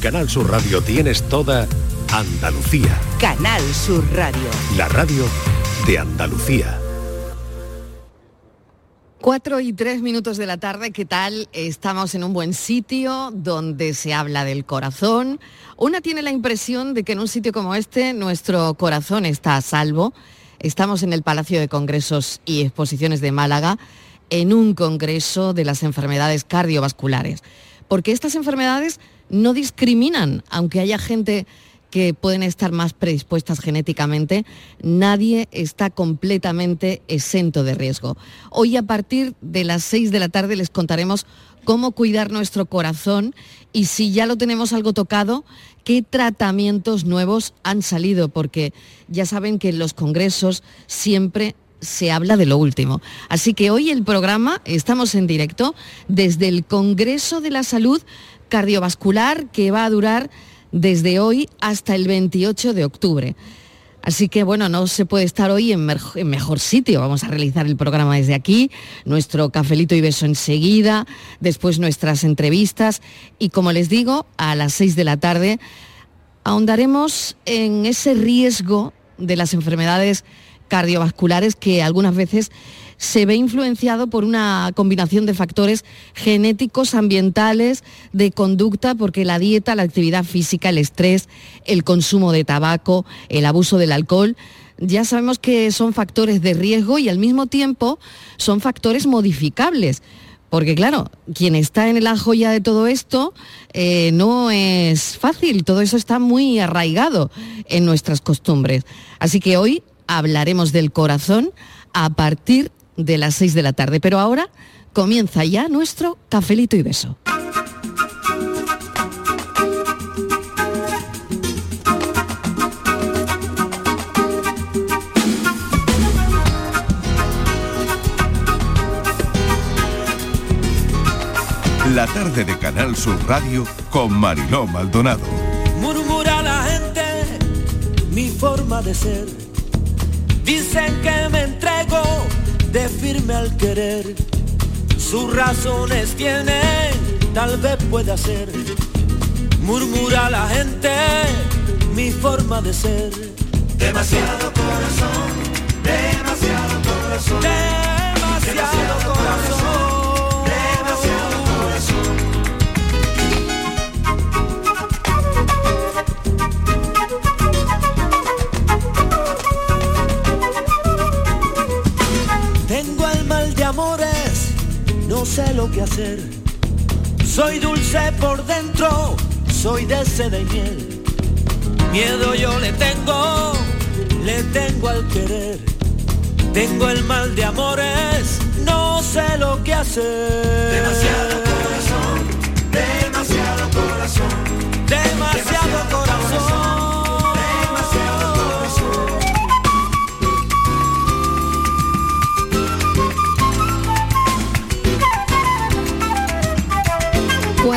Canal Sur Radio tienes toda Andalucía. Canal Sur Radio. La radio de Andalucía. Cuatro y tres minutos de la tarde, ¿qué tal? Estamos en un buen sitio donde se habla del corazón. Una tiene la impresión de que en un sitio como este nuestro corazón está a salvo. Estamos en el Palacio de Congresos y Exposiciones de Málaga, en un congreso de las enfermedades cardiovasculares. Porque estas enfermedades no discriminan, aunque haya gente que pueden estar más predispuestas genéticamente, nadie está completamente exento de riesgo. Hoy a partir de las 6 de la tarde les contaremos cómo cuidar nuestro corazón y si ya lo tenemos algo tocado, qué tratamientos nuevos han salido, porque ya saben que en los congresos siempre se habla de lo último. Así que hoy el programa, estamos en directo desde el Congreso de la Salud Cardiovascular que va a durar desde hoy hasta el 28 de octubre. Así que bueno, no se puede estar hoy en, mejor sitio. Vamos a realizar el programa desde aquí, nuestro cafelito y beso enseguida, después nuestras entrevistas y como les digo, a las 6 de la tarde ahondaremos en ese riesgo de las enfermedades cardiovasculares que algunas veces se ve influenciado por una combinación de factores genéticos, ambientales, de conducta, porque la dieta, la actividad física, el estrés, el consumo de tabaco, el abuso del alcohol, ya sabemos que son factores de riesgo y al mismo tiempo son factores modificables. Porque claro, quien está en la joya de todo esto eh, no es fácil, todo eso está muy arraigado en nuestras costumbres. Así que hoy hablaremos del corazón a partir de las 6 de la tarde. Pero ahora comienza ya nuestro cafelito y beso. La tarde de Canal Sur Radio con Mariló Maldonado. Murmura la gente mi forma de ser. Dicen que me entrego de firme al querer. Sus razones tienen, tal vez pueda ser. Murmura la gente mi forma de ser. Demasiado corazón, demasiado corazón. Demasiado, corazón. No sé lo que hacer. Soy dulce por dentro, soy de seda y miel. Miedo yo le tengo, le tengo al querer. Tengo el mal de amores, no sé lo que hacer. Demasiado corazón, demasiado corazón. Demasiado corazón.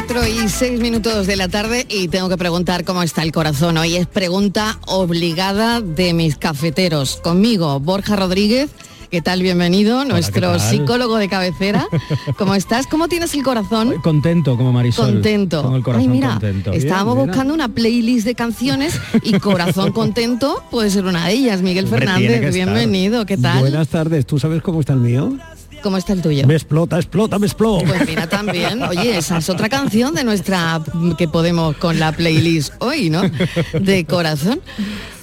4 y 6 minutos de la tarde y tengo que preguntar cómo está el corazón. Hoy es pregunta obligada de mis cafeteros. Conmigo, Borja Rodríguez. ¿Qué tal? Bienvenido, nuestro psicólogo de cabecera. ¿Cómo estás? ¿Cómo tienes el corazón? Contento, como Marisol. Contento. Con el corazón Ay, mira, estábamos buscando una playlist de canciones y Corazón Contento puede ser una de ellas. Miguel Fernández, bienvenido. ¿Qué tal? Buenas tardes. ¿Tú sabes cómo está el mío? ¿Cómo está el tuyo? Me explota, explota, me explota. Pues mira también, oye, esa es otra canción de nuestra que podemos con la playlist hoy, ¿no? De corazón.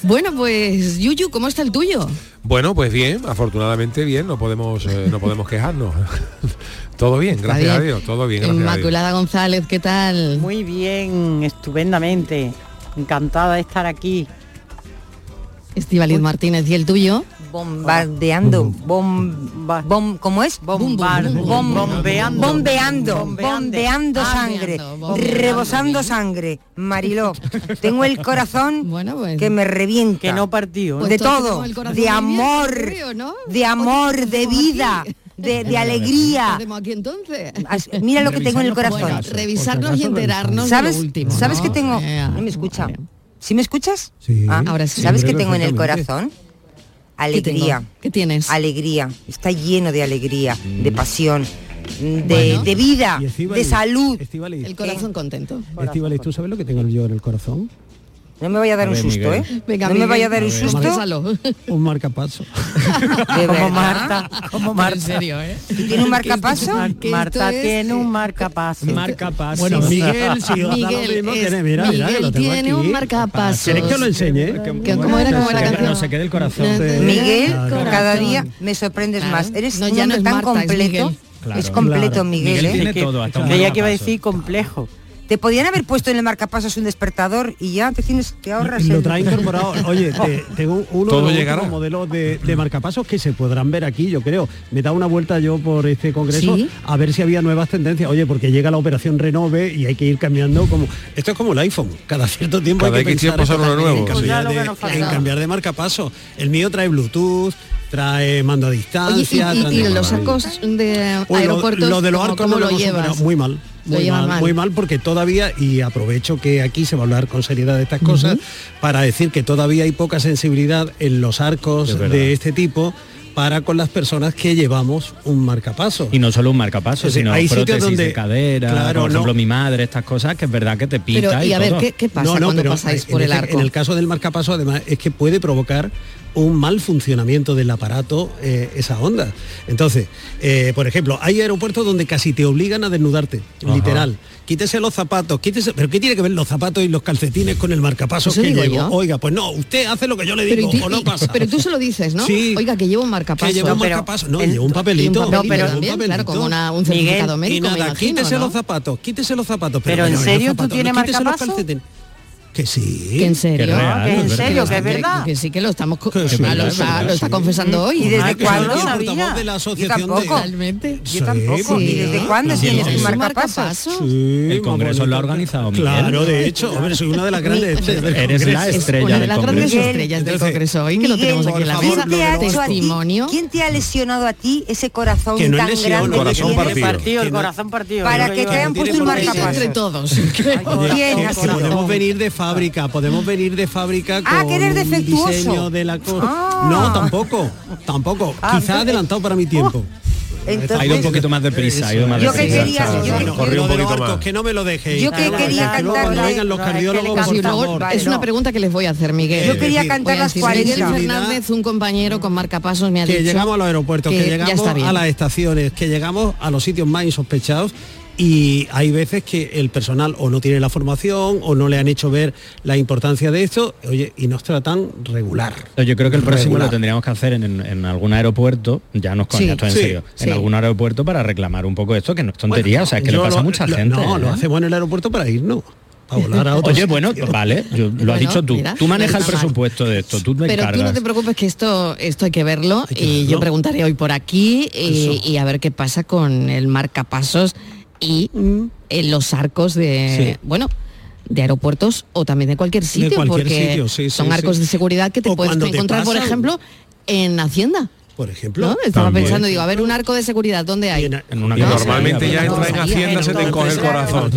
Bueno, pues Yuyu, ¿cómo está el tuyo? Bueno, pues bien, afortunadamente bien, no podemos, eh, no podemos quejarnos. todo bien, gracias a. Dios, todo bien, gracias a Dios. Inmaculada González, ¿qué tal? Muy bien, estupendamente. Encantada de estar aquí. Estivaliz Martínez, ¿y el tuyo? Bombardeando, bom, bom- ¿cómo es? Bombar, bum, bum, bom- bombeando. bombeando, sangre, rebosando sangre. Mariló, tengo el corazón Bueno, pues... que me revienta. Que no partió. ¿eh? Pues de todos todo, de amor, de amor, de ¿cómo vida, de, de ¿Qué alegría. hacemos aquí entonces? As- Mira lo que tengo en el corazón. Bueno, revisarnos y enterarnos ¿Sabes? de lo último. ¿Sabes ¿no? que tengo? No me escucha. ¿Sí me escuchas? Sí. Ah, ahora sí. ¿Sabes qué tengo en el corazón? Alegría. ¿Qué tienes? Alegría. Está lleno de alegría, de pasión. de, Bueno. de vida, de salud. Estíbaliz, El corazón contento. Estíbaliz, ¿tú sabes lo que tengo yo en el corazón? No me vaya a dar A un susto, Miguel. ¿eh? Venga, no me Miguel, vaya a dar a un ver, susto. Un marcapaso. Como. Marta, como Marta. En serio, ¿eh? ¿Tú tienes un marcapaso? Marta tiene un marcapaso. Marcapaso. Bueno, Miguel, si os da lo Miguel, mismo, es- tiene- mira, mira, que Miguel lo tengo tiene aquí. un marcapasos. ¿Quieres que os lo enseñe? Que- ¿Cómo era, cómo era la canción? No se quede el corazón. Miguel, cada día me sorprendes más. Eres No, un ya no tan Marta, es completo. Miguel. Claro. Es completo, Claro. Miguel, Miguel ¿eh? tiene Que- todo, hasta un Creía que iba a decir complejo. Te podían haber puesto en el marcapasos un despertador y ya te tienes, te ahorras Lo el- trae incorporado. Oye, te- tengo uno Todo de los modelos de, de marcapasos que se podrán ver aquí, yo creo. Me da una vuelta yo por este congreso ¿Sí? a ver si había nuevas tendencias. Oye, porque llega la operación Renove y hay que ir cambiando como. Esto es como el iPhone. Cada cierto tiempo Cada hay que pensar tiempo sale uno en nuevo. cambiar, Pues lo que de, en cambiar de marcapaso. El mío trae Bluetooth, trae mando a Oye, y, distancia. y- trae- y los sacos de Uy, aeropuertos, lo, de los ¿cómo- arcos cómo no lo, lo hemos llevas? superado. muy mal. Muy mal, mal. muy mal porque todavía, y aprovecho que aquí se va a hablar con seriedad de estas cosas, para decir que todavía hay poca sensibilidad en los arcos Es de este tipo para con las personas que llevamos un marcapaso. Y no solo un marcapaso, decir, sino hay sitios prótesis donde- de cadera, Claro, por ejemplo no. mi madre, estas cosas que es verdad que te pita Pero, y y a ver. ¿qué, qué pasa No, no, cuando pero pasáis por el este- arco? En el caso del marcapaso, además, es que puede provocar un mal funcionamiento del aparato eh, esa onda. Entonces, eh, por ejemplo, hay aeropuertos donde casi te obligan a desnudarte, Ajá. literal. Quítese los zapatos, quítese, pero ¿qué tiene que ver los zapatos y los calcetines con el marcapaso Eso que llevo? yo. Oiga, pues no, usted hace lo que yo le pero, digo y tú, o no y- pasa. pero tú se lo dices, ¿no? Sí. Oiga, que llevo un marcapaso. que lleva un pero no, lleva un Y papelito. papelito No, pero- un claro, como una- un Miguel, certificado y médico, me nada, imagino, quítese ¿no? los zapatos, quítese los zapatos. Pero, ¿en no, no, serio los tú zapatos, tienes quítese los marcapaso? calcetines. Que sí. Que en serio. Que real, que en es serio, verdad. que es verdad. Que, sí que lo estamos Que sí, Ah, lo, es está, verdad, lo está sí. confesando hoy. ¿Y desde Ah, que cuándo? el sabía. portavoz de la Yo asociación tampoco. de... Realmente. Yo tampoco. Sí. ¿Y desde cuándo Sí, tienes tu sí. marcapasos? Sí, El Congreso lo ha organizado, Miguel. Claro, de hecho, hombre, soy una de las grandes estrellas del Eres la Congreso. estrella una de las grandes estrellas del Congreso hoy, que lo tenemos aquí en la mesa. favor, ¿Quién te, ha lo de los hecho a ti, Testimonio. ¿Quién te ha lesionado a ti ese corazón Que tan grande corazón que tienes? partido. Partido, el Que corazón partido. Para que yo, te hayan puesto ser. marcapasos. entre todos. Oye, ¿Quién que podemos venir de fábrica, podemos venir de fábrica con Ah, que eres un defectuoso. diseño de la cosa. Ah. No, tampoco, tampoco. Ah, Quizá entonces- adelantado para mi tiempo. Entonces, Ha ido un poquito más deprisa, ha ido más Yo que quería- que- un que no me lo dejéis. Yo que quería que no, es que una pregunta que les voy a hacer, Miguel. Yo quería cantar las decir, Miguel 40. Fernández, un compañero con marcapasos, me ha que dicho llegamos a los aeropuertos, que, que llegamos a las estaciones, que llegamos a los sitios más insospechados y hay veces que el personal o no tiene la formación o no le han hecho ver la importancia de esto, oye, y nos tratan regular. Yo creo que el próximo Regular. lo tendríamos que hacer en, en- en algún aeropuerto, ya nos Sí, esto en sí, serio, sí. en algún aeropuerto para reclamar un poco esto, que no es tontería, Bueno, o sea, es que le pasa a mucha lo- gente. No, lo ¿eh? hacemos en el aeropuerto para irnos, para volar a otros Oye, bueno, vale, yo- lo Bueno, has dicho tú. mira, tú manejas el presupuesto de esto, tú me Pero tú no encargas. te preocupes que esto, esto hay que verlo Hay que y verlo. yo preguntaré hoy por aquí y, Eso. y a ver qué pasa con el marcapasos y Mm. en los arcos de, Sí. bueno, de aeropuertos o también de cualquier sitio, cualquier porque sitio, sí, sí, son arcos de seguridad que te O puedes te encontrar, por ejemplo, en Hacienda. Por ejemplo. ¿no? Estaba También. pensando, digo, a ver, un arco de seguridad, ¿dónde hay? Y en- En una Y normalmente ya, entra en Hacienda, en se te encoge el corazón.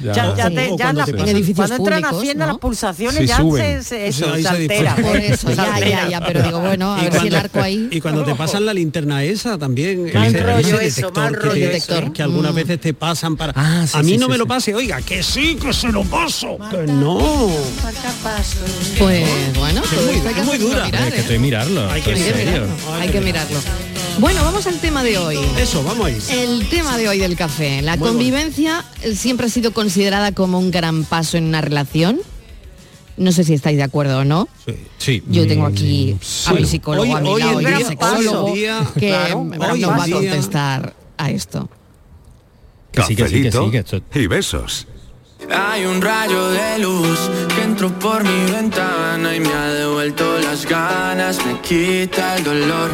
Ya. Ya, te- ya cuando la- te En edificios cuando entran públicos, hacienda ¿no? las pulsaciones Sí, ya suben. se, se- eso, se se altera. Por eso, Se ya, ya, ya, pero digo, bueno, a Y ver si el cuando- arco ahí... Y cuando te pasan la linterna esa también, Mal ese- rollo ese eso, detector mal que, rollo te- detector. que algunas Mm. veces te pasan para... Ah, sí, a mí sí, no sí, me lo pase, oiga, que sí, que se lo paso. Que no. Pues bueno, que es muy dura. Hay que ¿eh? que que mirarlo, hay que mirarlo. Bueno, vamos al tema de hoy. Eso, vamos a ir. El tema de hoy del café. La Muy convivencia eh, siempre ha sido considerada como un gran paso en una relación. No sé si estáis de acuerdo o no. Sí. Sí. Yo tengo aquí a mi Hoy- psicólogo, a mi hoy lado y sexólogo hoy en día, que claro, nos hoy va a contestar a esto. Que sí, que sí, que sí, que esto- y besos. Hay un rayo de luz que entró por mi ventana y me ha devuelto las ganas, me quita el dolor.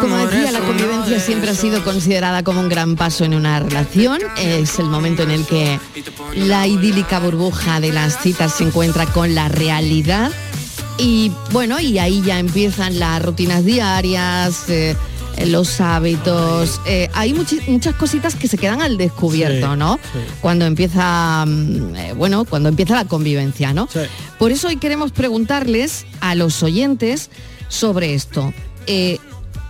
Como decía, la convivencia siempre ha sido considerada como un gran paso en una relación. Es el momento en el que la idílica burbuja de las citas se encuentra con la realidad. Y bueno, y ahí ya empiezan las rutinas diarias, eh, los hábitos. eh, hay muchas cositas que se quedan al descubierto, Sí, ¿no? sí. Cuando empieza, mm, eh, bueno, cuando empieza la convivencia, ¿no? Sí. Por eso hoy queremos preguntarles a los oyentes sobre esto. Eh,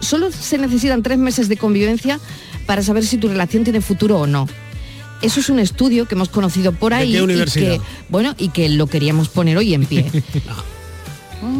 solo se necesitan tres meses de convivencia para saber si tu relación tiene futuro o no. Eso es un estudio que hemos conocido por ¿De ahí y universidad? que, bueno, y que lo queríamos poner hoy en pie.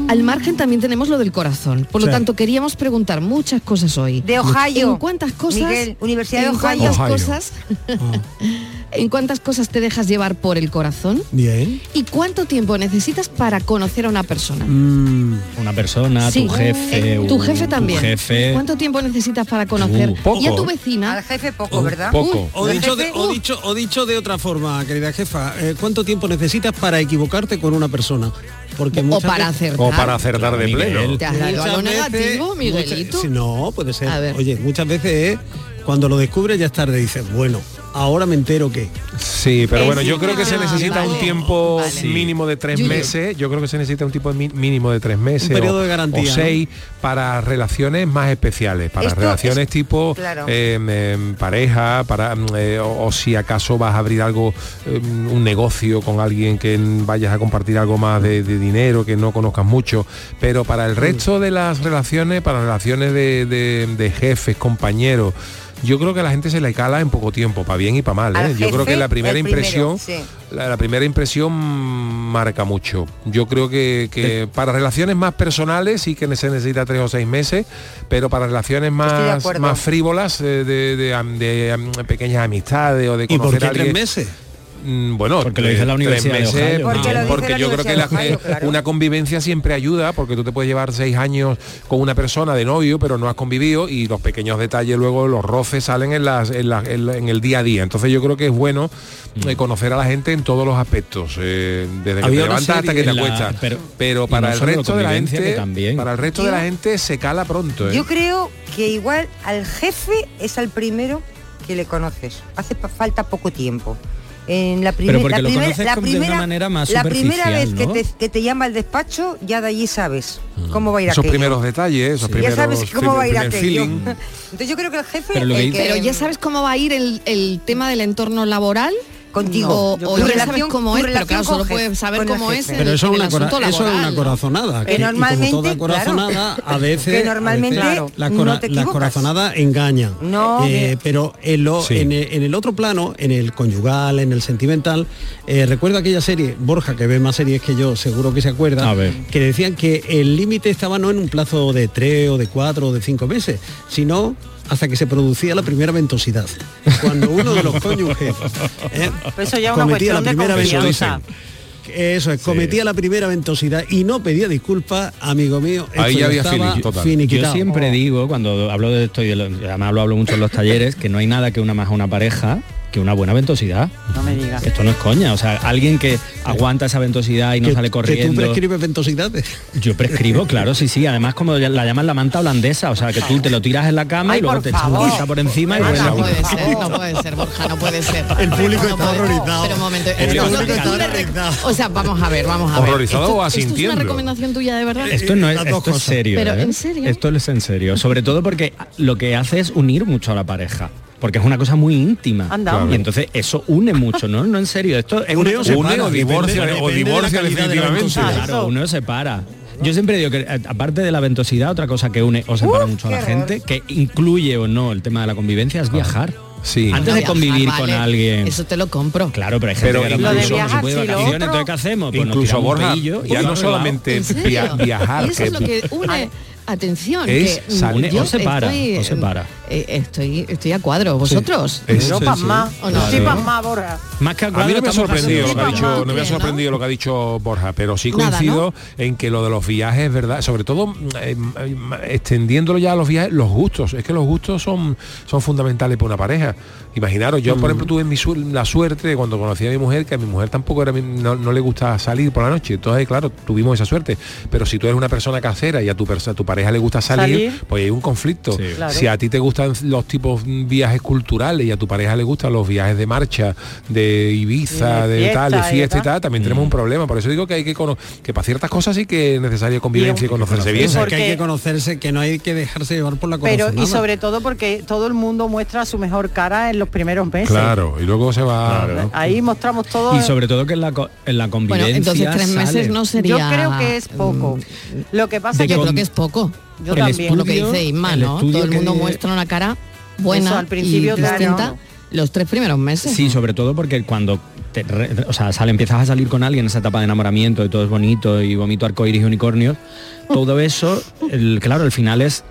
Al margen también tenemos lo del corazón. Por lo Sí. tanto, queríamos preguntar muchas cosas hoy. De Ohio. ¿En cuántas cosas? Miguel, Universidad de en Ohio. cuántas Ohio. cosas? ¿En cuántas cosas te dejas llevar por el corazón? Bien. ¿Y cuánto tiempo necesitas para conocer a una persona? Una persona, Sí. tu jefe, Eh, tu jefe también. Tu jefe. ¿Cuánto tiempo necesitas para conocer? Uh, poco. y a tu vecina. Al jefe poco, ¿verdad? poco. O dicho, de, o, dicho, o dicho de otra forma, querida jefa, eh, ¿cuánto tiempo necesitas para equivocarte con una persona? Porque O para acertar. O para acertar de pleno. ¿Te has Muchas negativo, Miguelito? muchas- no, puede ser. Oye, muchas veces es cuando lo descubres ya es tarde, dices, bueno, ahora me entero que. Sí, pero bueno, yo creo que se necesita vale. un tiempo Vale. mínimo de tres meses. Yo creo que se necesita un tipo de mínimo de tres meses. Un periodo o, de garantía, O ¿no? seis para relaciones más especiales, para Esto relaciones es- tipo claro. eh, em, pareja, para mm, eh, o, o si acaso vas a abrir algo, em, un negocio con alguien que vayas a compartir algo más de, de dinero que no conozcas mucho. Pero para el resto de las relaciones, para relaciones de, de- de jefes, compañeros. Yo creo que a la gente se le cala en poco tiempo, para bien y para mal. Al ¿eh? Yo creo que la primera primero, impresión, sí. la, la primera impresión marca mucho. Yo creo que, que para relaciones más personales sí que se necesita tres o seis meses, pero para relaciones más, más frívolas, eh, de, de pequeñas amistades o de ¿Y por conocer qué a tres meses? Mm, Bueno, Porque lo dice la tres Universidad de meses, Ohio. Porque la yo creo que la- Ohio, eh, claro. una convivencia siempre ayuda, porque tú te puedes llevar seis años con una persona de novio, pero no has convivido y los pequeños detalles luego, los roces salen en, las, en, la- en la- en el día a día. Entonces yo creo que es bueno Mm. eh, conocer a la gente en todos los aspectos, eh, desde que Había te levantas hasta que te la- acuestas. pero- para no el resto de la gente, también. para el resto de la gente se cala pronto. ¿eh? Yo creo que igual al jefe es al primero que le conoces. Hace falta poco tiempo. En la, primer- porque la lo primera, la de una manera más la primera vez que, te, que te llama al despacho, ya de allí sabes cómo va a ir esos aquello. primeros detalles, esos ya primeros sabes cómo va a ir aquello. Entonces yo creo que el jefe Pero que el Pero ya sabes cómo va a ir el, el tema del entorno laboral. Contigo. O, sabes relación- cómo tu es, pero claro, solo puedes saber cómo es Pero eso, en es el una, corazonada. Que y como normalmente, toda claro. corazonada, a veces, Que a normalmente veces Claro. no cora- te corazonadas engañan. No. Eh, pero en, lo- Sí. en, el, en el otro plano, en el conyugal, en el sentimental, eh, recuerdo aquella serie, Borja, que ve más series que yo, seguro que se acuerda, A ver. que decían que el límite estaba no en un plazo de tres o de cuatro o de cinco meses, sino hasta que se producía la primera ventosidad. Cuando uno de los cónyuges eh, eso ya es una cometía la primera ventosidad. Eso es, cometía la primera ventosidad y no pedía disculpas, amigo mío. Ahí ya había estaba total. Yo finiquitado. siempre digo, cuando hablo de esto, y de lo- además lo hablo mucho en los talleres, que no hay nada que una más a una pareja que una buena ventosidad. No me digas. Esto no es coña, o sea, alguien que aguanta esa ventosidad y no sale que tú corriendo. prescribes ventosidades. Yo prescribo, claro, sí, sí. Además, como la llaman la manta holandesa, o sea, que tú te lo tiras en la cama Ay, y luego te echas vuelta por encima y Ah, vuelves a no puede dormir. ser, no puede ser, Borja, no puede ser. El público No está puede- horrorizado. Pero un momento, El público que está horrorizado. O sea, vamos a ver, vamos a ver. Horrorizado Esto- o esto es asintiendo. una recomendación tuya de verdad. Esto no es, esto es serio. Pero, ¿eh? ¿en serio? Esto es en serio. Sobre todo porque lo que hace es unir mucho a la pareja. Porque es una cosa muy íntima. Claro. Y entonces eso une mucho, ¿no? No en serio. Esto es una Une o cosa- separa, Une o depende- divorcia, o depende divorcia de definitivamente. Claro, uno se para. Yo siempre digo que eh, aparte de la ventosidad, otra cosa que une o separa Uf, mucho a la gente, que incluye o no el tema de la convivencia, es viajar. Sí. Antes No de viajar, convivir vale, con alguien. Eso te lo compro. Claro, pero hay gente Pero que incluso- de mismo no se viajar, puede vacaciones, otro- entonces ¿qué hacemos? Pues nos Incluso Borja, ya no solamente via- viajar, Y eso es lo que une. Atención, Es que salir- yo o separa, estoy, o separa. eh, estoy, estoy a cuadro. ¿Vosotros? Es- Yo sí, pasma. ¿O no? Sí, pasma, Borja. Más que a A mí cuadro no me ha sorprendido lo que ha Sí, dicho, no me ha ¿no? sorprendido lo que ha dicho Borja, pero sí Nada, coincido en que lo de los viajes, verdad, sobre todo eh, eh, extendiéndolo ya a los viajes, los gustos, es que los gustos son, son fundamentales para una pareja. Imaginaros, yo por ejemplo tuve mi su- la suerte de cuando conocí a mi mujer, que a mi mujer tampoco era mi- no, no le gusta salir por la noche, entonces claro, tuvimos esa suerte, pero si tú eres una persona casera y a tu, a tu pareja le gusta salir, Salir. pues hay un conflicto. Sí. Claro. Si a ti te gustan los tipos mm, viajes culturales y a tu pareja le gustan los viajes de marcha, de Ibiza, Y de de, tal, de fiesta y tal. también tenemos un problema. Por eso digo que hay que que para ciertas cosas sí que es necesaria convivencia y, conocerse bien. Que Porque- hay que conocerse, que no hay que dejarse llevar por la Pero y sobre todo porque todo el mundo muestra su mejor cara en los primeros meses. Claro, y luego se va... Ahí mostramos todo. Y sobre todo que en la, co- en la Bueno, convivencia entonces tres meses sale- no sería... Yo creo que es poco. Lo que pasa Yo es que creo que es poco. Yo El también. Por lo que estudio- dice Isma, el ¿no? estudio Todo el que- mundo muestra una cara buena Eso, al principio, y claro. distinta los tres primeros meses. Sí, sobre todo porque cuando te re- o sea, sale, empiezas a salir con alguien en esa etapa de enamoramiento y todo es bonito y vomito arcoíris y unicornios, todo eso, el, claro, al final es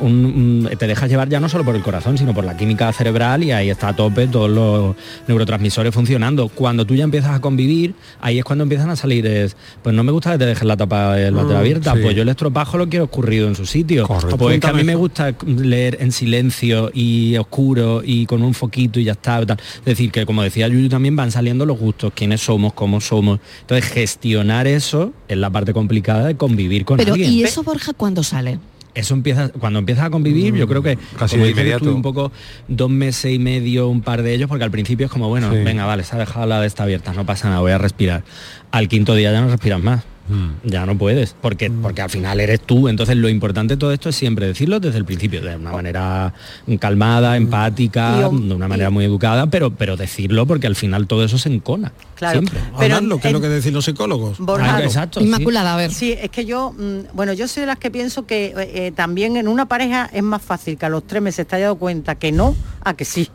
un- un- te dejas llevar ya no solo por el corazón, sino por la química cerebral y ahí está a tope todos los neurotransmisores funcionando. Cuando tú ya empiezas a convivir, ahí es cuando empiezan a salir, es, pues no me gusta que te dejes la tapa del váter Mm, abierta, sí. pues yo el estropajo lo quiero escurrido en su sitio. Correcto. Pues es que a mí me gusta leer en silencio y oscuro y con un foquito y ya está. tal. Es decir, que como decía Yuyu también van saliendo los gustos, quiénes somos, cómo somos. Entonces gestionar eso es la parte complicada de convivir con Pero, alguien. ¿y eso, Borja, cuándo sale? Eso empieza, cuando empiezas a convivir, yo creo que Mm, casi como de inmediato. tú, un poco dos meses y medio, un par de ellos, porque al principio es como, bueno, Sí. venga, vale, se ha dejado la de esta abierta, no pasa nada, voy a respirar. Al quinto día ya no respiras más. Mm. Ya no puedes, porque, porque al final eres tú. Entonces lo importante de todo esto es siempre decirlo desde el principio, de una manera calmada, empática, Y hom- de una manera muy educada, pero, pero decirlo porque al final todo eso se encona. Claro. Siempre. Pero Hablarlo, que es lo que decir los psicólogos. Ah, exacto. sí. Inmaculada, a ver. Sí, es que yo, mm, bueno, yo soy de las que pienso que eh, eh, también en una pareja es más fácil que a los tres meses te haya dado cuenta que no, a que sí.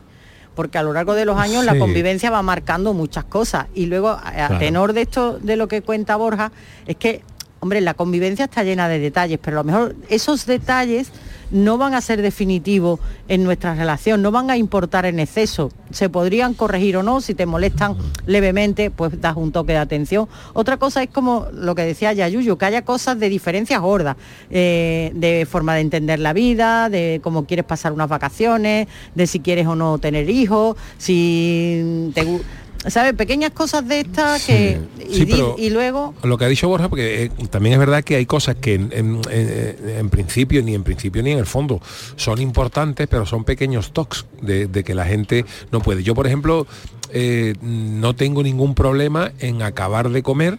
Porque a lo largo de los años la convivencia va marcando muchas cosas. Y luego, a, a Claro. tenor de esto, de lo que cuenta Borja, es que, hombre, la convivencia está llena de detalles, pero a lo mejor esos detalles no van a ser definitivos en nuestra relación, no van a importar en exceso. Se podrían corregir o no, si te molestan levemente, pues das un toque de atención. Otra cosa es como lo que decía Yayuyo, que haya cosas de diferencias gordas, eh, de forma de entender la vida, de cómo quieres pasar unas vacaciones, de si quieres o no tener hijos, si te gu- ¿Sabes? Pequeñas cosas de estas que... Y, Sí, di- pero- y luego... Lo que ha dicho Borja, porque eh, también es verdad que hay cosas que en, en- en- en principio, ni en principio ni en el fondo, son importantes, pero son pequeños tocs de, de que la gente no puede. Yo, por ejemplo, eh, no tengo ningún problema en acabar de comer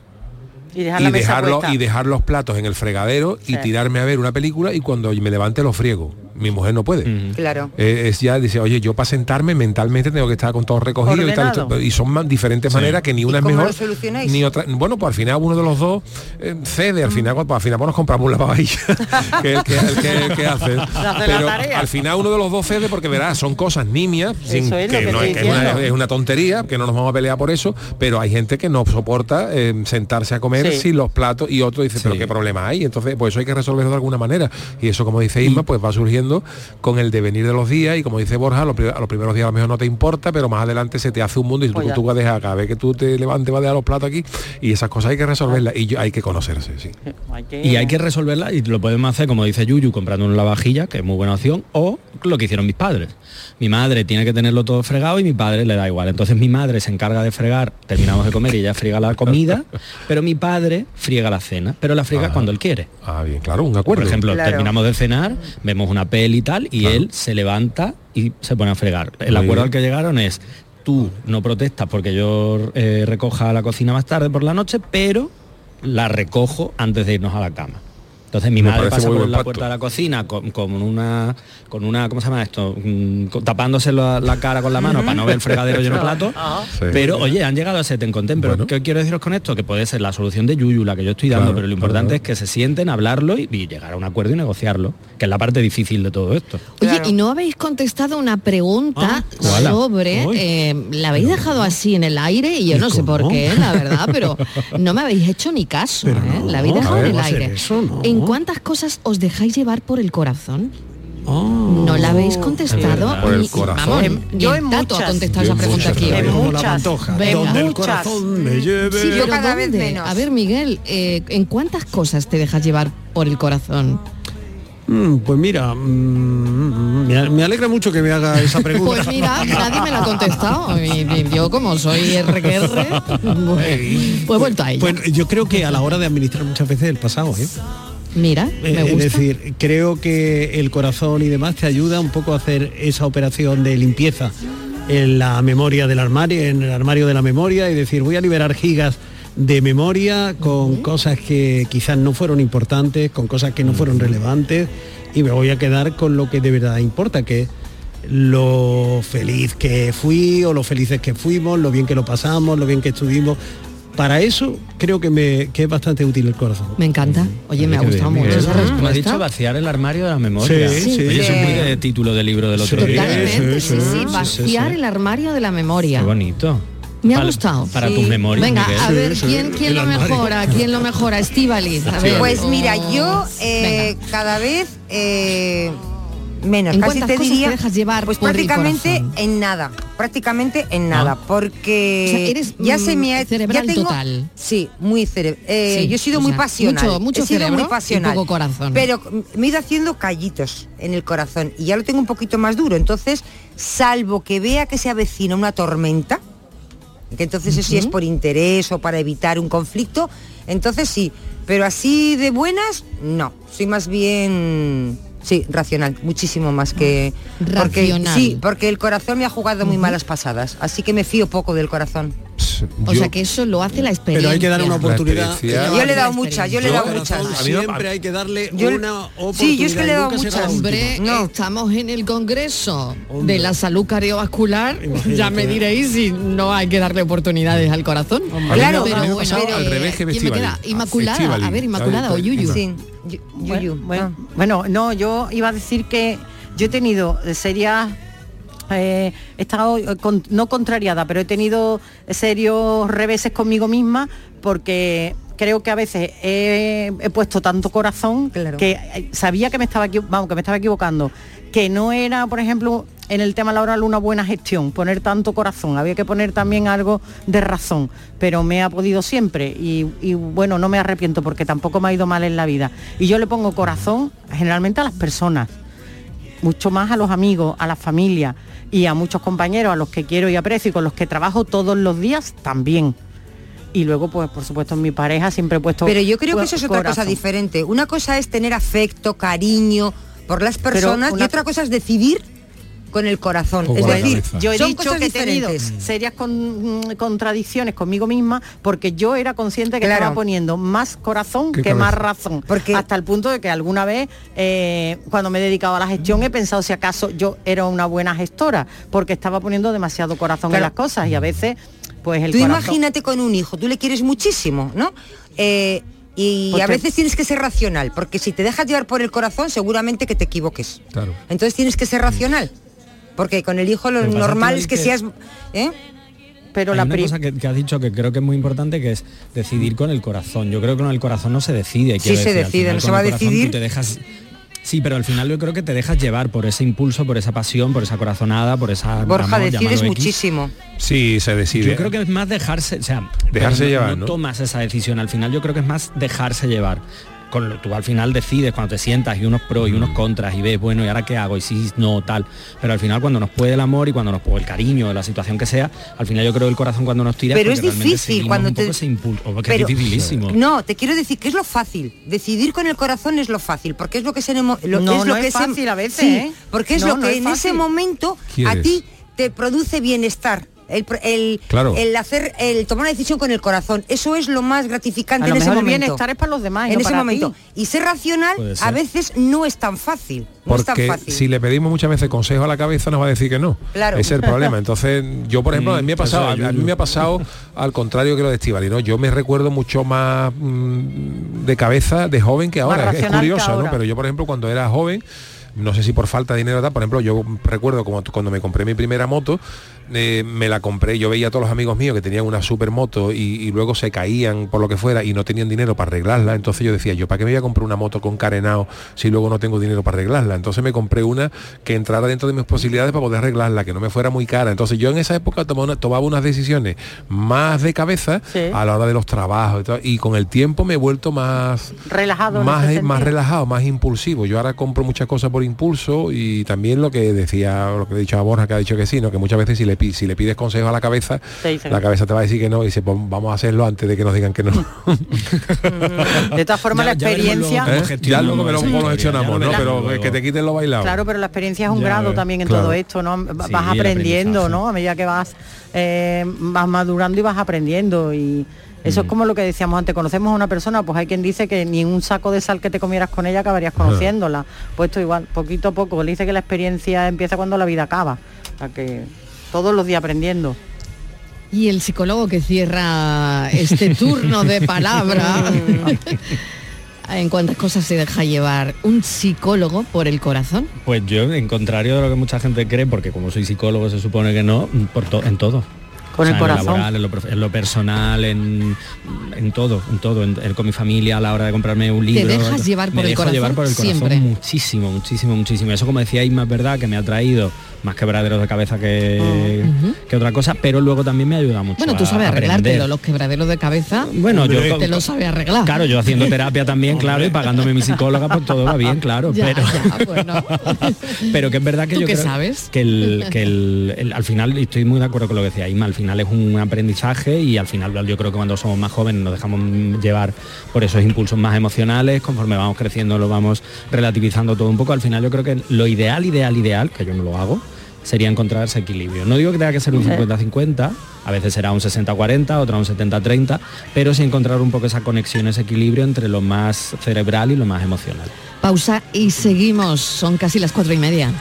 Y dejar y dejarlo puesta. y dejar los platos en el fregadero y tirarme a ver una película y cuando me levante los friego. Mi mujer no puede. Claro. Eh, es ya dice oye yo para sentarme mentalmente tengo que estar con todo recogido y tal, y son diferentes maneras que ni una es cómo mejor lo solucionáis? ni otra bueno pues al final uno de los dos eh, cede al final pues, al final pues nos compramos un lavavajillas que, que, que, que hace hace la pero al final uno de los dos cede porque verás son cosas nimias sin- es que, que no estoy es, que es una, diciendo. es una tontería que no nos vamos a pelear por eso pero hay gente que no soporta eh, sentarse a comer Sí. sin los platos y otro dice pero qué problema hay entonces pues eso hay que resolverlo de alguna manera y eso como dice Isma pues va surgiendo con el devenir de los días y como dice Borja a los, a los primeros días a lo mejor no te importa pero más adelante se te hace un mundo y tú, Pues tú vas a dejar cada vez que tú te levantes vas a dejar los platos aquí y esas cosas hay que resolverlas y yo- hay que conocerse sí. Hay que- Y hay que resolverla y lo podemos hacer, como dice Yuyu, comprando un lavavajilla, que es muy buena opción, o lo que hicieron mis padres. Mi madre tiene que tenerlo todo fregado y mi padre le da igual. Entonces mi madre se encarga de fregar, terminamos de comer y ella friega la comida, pero mi padre friega la cena, pero la friega Ah. cuando él quiere. ah bien claro un acuerdo Por ejemplo, Claro. terminamos de cenar, vemos una peli y tal, y Claro. él se levanta y se pone a fregar. El Muy acuerdo bien. al que llegaron es, tú no protestas porque yo eh, recoja la cocina más tarde por la noche, pero la recojo antes de irnos a la cama. Entonces mi Me madre pasa muy por la pacto. puerta de la cocina con, con una, con una, ¿cómo se llama esto? Mm, con- tapándose la, la cara con la mano para no ver el fregadero lleno de platos. Sí. Pero oye, han llegado a ese ten con ten. Pero Bueno. ¿qué quiero deciros con esto? Que puede ser la solución de Yuyu, la que yo estoy dando, Claro, pero lo importante claro. es que se sienten, hablarlo y, y llegar a un acuerdo y negociarlo, que es la parte difícil de todo esto. Oye, Claro. y no habéis contestado una pregunta Ah, sobre, eh, la habéis dejado así en el aire y yo ¿Y no sé por qué, la verdad, pero no me habéis hecho ni caso, ¿eh? no, la habéis dejado en el ¿va a ser aire. eso? No. ¿En cuántas cosas os dejáis llevar por el corazón? Oh. No la habéis contestado. Por el ni- corazón. Vamos, En- ni yo en contestado Yo esa pregunta muchas, aquí. pero En muchas. donde el Muchas. corazón me lleve. Sí, Yo cada vez ¿dónde? menos. A ver, Miguel, eh, ¿en cuántas cosas te dejas llevar por el corazón? Mm, pues mira, mm, me, alegra mucho que me haga esa pregunta. Pues mira, nadie me la ha contestado. Y, y yo como soy RQR, pues, pues he vuelto a ella. Pues yo creo que a la hora de administrar muchas veces el pasado, ¿eh? Mira, Eh, Es decir, creo que el corazón y demás te ayuda un poco a hacer esa operación de limpieza en la memoria del armario, en el armario de la memoria y decir, voy a liberar gigas de memoria con cosas que quizás no fueron importantes, con cosas que no fueron relevantes y me voy a quedar con lo que de verdad importa, que lo feliz que fui o lo felices que fuimos, lo bien que lo pasamos, lo bien que estuvimos. Para eso creo que, me, que es bastante útil el corazón. Me encanta. Oye, me ha gustado bien, mucho esa Como has dicho, respuesta. vaciar el armario de la memoria. Sí, sí. Oye, eso es muy de título del libro del otro día. Totalmente, sí, sí, vaciar sí. el armario de la memoria. Qué bonito. Me ha gustado. Para Sí. tus memorias. Venga, Miguel. a ver, ¿quién, lo mejora? ¿Quién lo mejora? Ver. Pues mira, yo eh, cada vez eh, menos, ¿En casi te cosas diría. te dejas llevar pues por prácticamente en nada, prácticamente en nada, porque O sea, eres, ya mm, se me ha, cerebral ya tengo- total. Sí, muy cerebral. Sí, yo he sido muy sea, pasional. mucho- mucho he sido cerebro muy y pasional. poco corazón. Pero me he ido haciendo callitos en el corazón y ya lo tengo un poquito más duro. Entonces, salvo que vea que se avecina una tormenta, que entonces eso sí es por interés o para evitar un conflicto, entonces sí, pero así de buenas, no, soy más bien, sí, racional, muchísimo más que... Porque, Racional. sí, porque el corazón me ha jugado muy malas pasadas, así que me fío poco del corazón. O Yo- sea que eso lo hace la experiencia. Pero hay que dar una oportunidad. Yo le he dado muchas, yo le he dado muchas. Siempre hay que darle Yo- una oportunidad. sí, yo es que le he dado muchas. Hombre, No. estamos en el Congreso Hombre. de la salud cardiovascular. Imagínate. Ya me diréis si no hay que darle oportunidades al corazón. Claro, pero bueno, al revés que ¿quién me queda? Inmaculada. A ver, Inmaculada o Yuyu. Sí, yu- Bueno, yuyu. bueno, Ah. bueno, no, yo iba a decir que yo he tenido serias eh, he estado eh, con- no contrariada, pero he tenido serios reveses conmigo misma porque creo que a veces he, he puesto tanto corazón Claro. que eh, sabía que me estaba vamos, que me estaba equivocando, que no era, por ejemplo, en el tema laboral una buena gestión, poner tanto corazón, había que poner también algo de razón, pero me ha podido siempre y, y, bueno, no me arrepiento porque tampoco me ha ido mal en la vida. Y yo le pongo corazón generalmente a las personas mucho más a los amigos, a la familia y a muchos compañeros a los que quiero y aprecio y con los que trabajo todos los días también. Y luego, pues, por supuesto, en mi pareja siempre he puesto. Pero yo creo que eso es otra cosa diferente. Una cosa es tener afecto, cariño por las personas y otra cosa es decidir con el corazón. Es decir. Yo he son dicho que he tenido serias con- mm, contradicciones conmigo misma porque yo era consciente que Claro. estaba poniendo más corazón ¿Qué que más razón. Porque- Hasta el punto de que alguna vez, eh, cuando me he dedicado a la gestión, he pensado si acaso yo era una buena gestora, porque estaba poniendo demasiado corazón en las cosas y a veces, pues el Tú corazón... imagínate con un hijo, tú le quieres muchísimo, ¿no? Eh, y Pues a te- veces tienes que ser racional, porque si te dejas llevar por el corazón, seguramente que te equivoques. Claro. Entonces tienes que ser racional. Porque con el hijo lo pasa, normal es que que- seas... ¿eh? pero Hay la una cosa que, que has dicho que creo que es muy importante que es decidir con el corazón. Yo creo que con el corazón no se decide. Sí se decir, al decide, final no se con va el a corazón decidir. tú te dejas Sí, pero al final yo creo que te dejas llevar por ese impulso, por esa pasión, por esa corazonada, por esa Borja, amor, decides muchísimo. Sí, se decide. Yo creo que es más dejarse, o sea, Dejarse pero no- llevar, no, ¿no? tomas esa decisión. Al final yo creo que es más dejarse llevar. Con lo, tú al final decides cuando te sientas y unos pros y unos contras y ves, bueno, ¿y ahora qué hago? Y sí, no, tal. Pero al final cuando nos puede el amor y cuando nos puede el cariño, la situación que sea, al final yo creo el corazón cuando nos tira Pero es difícil cuando te- ese impulso, porque Pero- es dificilísimo. No, te quiero decir que es lo fácil. Decidir con el corazón es lo fácil, porque es lo que se lo, No, es lo no que es se- fácil a veces, Sí, ¿eh? porque es No, lo no que es en ese momento a ti te produce bienestar. El, el, Claro. el hacer el tomar una decisión con el corazón eso es lo más gratificante A lo en ese el momento bienestar es para los demás y en no ese para momento ti. y ser racional a veces no es tan fácil no es tan Porque fácil si le pedimos muchas veces consejo a la cabeza nos va a decir que no. Claro. Ese es el problema. Entonces, yo por ejemplo, a mí me ha Mm, pasado, a, mí me ha pasado al contrario que lo de Estivali, ¿no? Yo me recuerdo mucho más mm, de cabeza de joven que ahora. Es curioso, ¿no? Pero yo, por ejemplo, cuando era joven, no sé si por falta de dinero tal, por ejemplo, yo recuerdo como cuando me compré mi primera moto, eh, me la compré, yo veía a todos los amigos míos que tenían una super moto y, y luego se caían por lo que fuera y no tenían dinero para arreglarla, entonces yo decía, yo para qué me voy a comprar una moto con carenado si luego no tengo dinero para arreglarla, entonces me compré una que entrara dentro de mis posibilidades para poder arreglarla, que no me fuera muy cara, entonces yo en esa época tomaba, una- tomaba unas decisiones más de cabeza Sí. a la hora de los trabajos y, todo, y con el tiempo me he vuelto más relajado más, más relajado, más impulsivo. Yo ahora compro muchas cosas por impulso y también lo que decía, lo que he dicho a Borja, que ha dicho que sí, ¿no? que muchas veces si le, si le pides consejo a la cabeza, la cabeza te va a decir que no y dice, pues vamos a hacerlo antes de que nos digan que no. De todas formas, la experiencia... ¿Eh? Ya luego me lo, lo gestionamos, ¿no? Pero que te quiten lo bailado. Claro, pero la experiencia es un Ya grado también en claro. todo esto, ¿no? Sí, vas aprendiendo. ¿no? A medida que vas, eh, vas madurando y vas aprendiendo y, Eso es como lo que decíamos antes, conocemos a una persona, pues hay quien dice que ni un saco de sal que te comieras con ella acabarías conociéndola. Pues esto igual, poquito a poco, le dice que la experiencia empieza cuando la vida acaba. O sea que todos los días aprendiendo. Y el psicólogo que cierra este turno de palabra. ¿En cuántas cosas se deja llevar un psicólogo por el corazón? Pues yo, en contrario de lo que mucha gente cree, porque como soy psicólogo se supone que no, por to- en todo. Con O el corazón. En lo, laboral, en lo profe- en lo personal, en, en todo, en todo, en- con mi familia a la hora de comprarme un libro. dejas llevar me por el dejo corazón llevar por el corazón siempre. muchísimo, muchísimo, muchísimo. Eso como decía Isma, es verdad que me ha traído más quebraderos de cabeza que, que otra cosa, pero luego también me ayuda mucho. Bueno, tú sabes arreglártelo, los quebraderos de cabeza. Bueno, yo te lo sabes arreglar. Claro, yo haciendo terapia también, claro, y pagándome mi psicóloga, pues todo va bien, claro. Ya, pero, ya, bueno. pero que es verdad que ¿Tú yo creo sabes? que, el, que el- el- al final, y estoy muy de acuerdo con lo que decía Isma, al final es un aprendizaje y al final yo creo que cuando somos más jóvenes nos dejamos llevar por esos impulsos más emocionales, conforme vamos creciendo lo vamos relativizando todo un poco. Al final yo creo que lo ideal, ideal, ideal, que yo no lo hago, sería encontrar ese equilibrio. No digo que tenga que ser un 50-50, a veces será un 60-40, otra un 70-30, pero sí encontrar un poco esa conexión, ese equilibrio entre lo más cerebral y lo más emocional. Pausa y seguimos. Son casi las cuatro y media.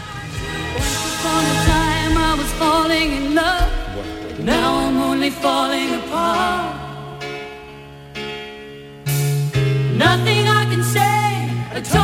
Nothing I can say,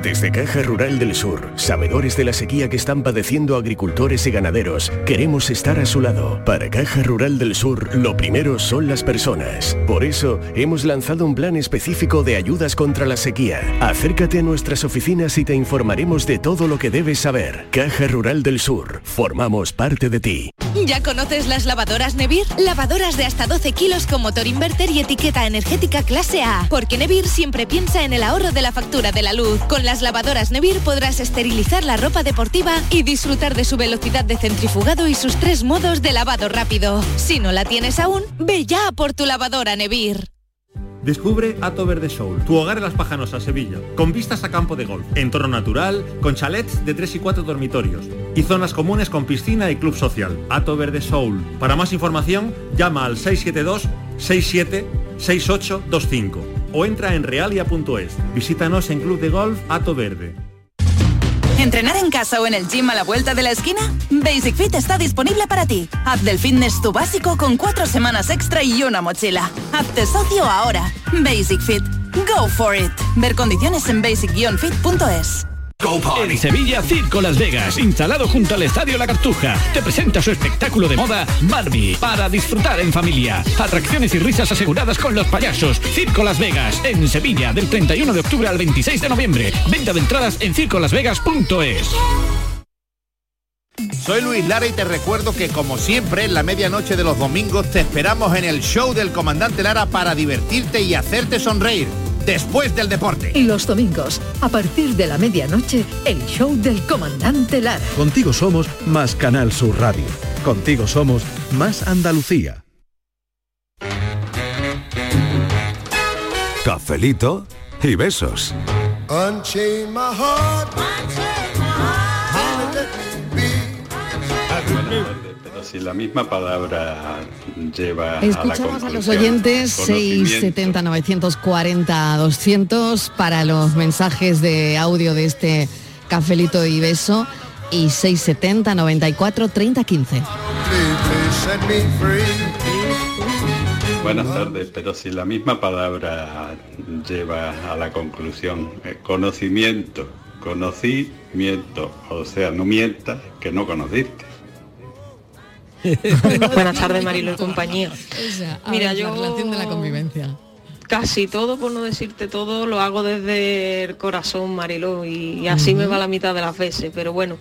Desde Caja Rural del Sur, sabedores de la sequía que están padeciendo agricultores y ganaderos, queremos estar a su lado. Para Caja Rural del Sur, lo primero son las personas. Por eso, hemos lanzado un plan específico de ayudas contra la sequía. Acércate a nuestras oficinas y te informaremos de todo lo que debes saber. Caja Rural del Sur, formamos parte de ti. ¿Ya conoces las lavadoras Nevir? Lavadoras de hasta 12 kilos con motor inverter y etiqueta energética clase A. Porque Nevir siempre piensa en el ahorro de la factura de la luz. Las lavadoras Nevir podrás esterilizar la ropa deportiva y disfrutar de su velocidad de centrifugado y sus tres modos de lavado rápido. Si no la tienes aún, ve ya por tu lavadora Nevir. Descubre Ato Verde Soul, tu hogar en Las Pajanosas, Sevilla, con vistas a campo de golf, entorno natural, con chalets de 3 y 4 dormitorios y zonas comunes con piscina y club social. Ato Verde Soul. Para más información, llama al 672 67 6825 o entra en realia.es. Visítanos en Club de Golf Ato Verde. ¿Entrenar en casa o en el gym a la vuelta de la esquina? Basic Fit está disponible para ti. Haz del fitness tu básico con cuatro semanas extra y una mochila. Hazte socio ahora. Basic Fit. Go for it. Ver condiciones en basic-fit.es. En Sevilla, Circo Las Vegas, instalado junto al Estadio La Cartuja, te presenta su espectáculo de moda Barbie, para disfrutar en familia. Atracciones y risas aseguradas con los payasos. Circo Las Vegas, en Sevilla, del 31 de octubre al 26 de noviembre. Venta de entradas en circolasvegas.es. Soy Luis Lara y te recuerdo que como siempre en la medianoche de los domingos te esperamos en el show del comandante Lara para divertirte y hacerte sonreír después del deporte. Y los domingos, a partir de la medianoche, el show del comandante Lara. Contigo somos más Canal Sur Radio. Contigo somos más Andalucía. Cafelito y besos. Unchain my heart. Si la misma palabra lleva Escuchamos a a la los conclusión, oyentes conocimiento. 670 940 200 para los mensajes de audio de este cafelito y beso y 670 94 30 15. Please, please set me free. Buenas tardes, pero si la misma palabra lleva a la conclusión eh, conocimiento, conocimiento, o sea, no mientas que no conociste. Buenas tardes, Marilo y compañía. Mira, Mira, yo- La relación de la convivencia. Casi todo, por no decirte todo, lo hago desde el corazón, Marilo, y, y así me va la mitad de las veces, pero bueno,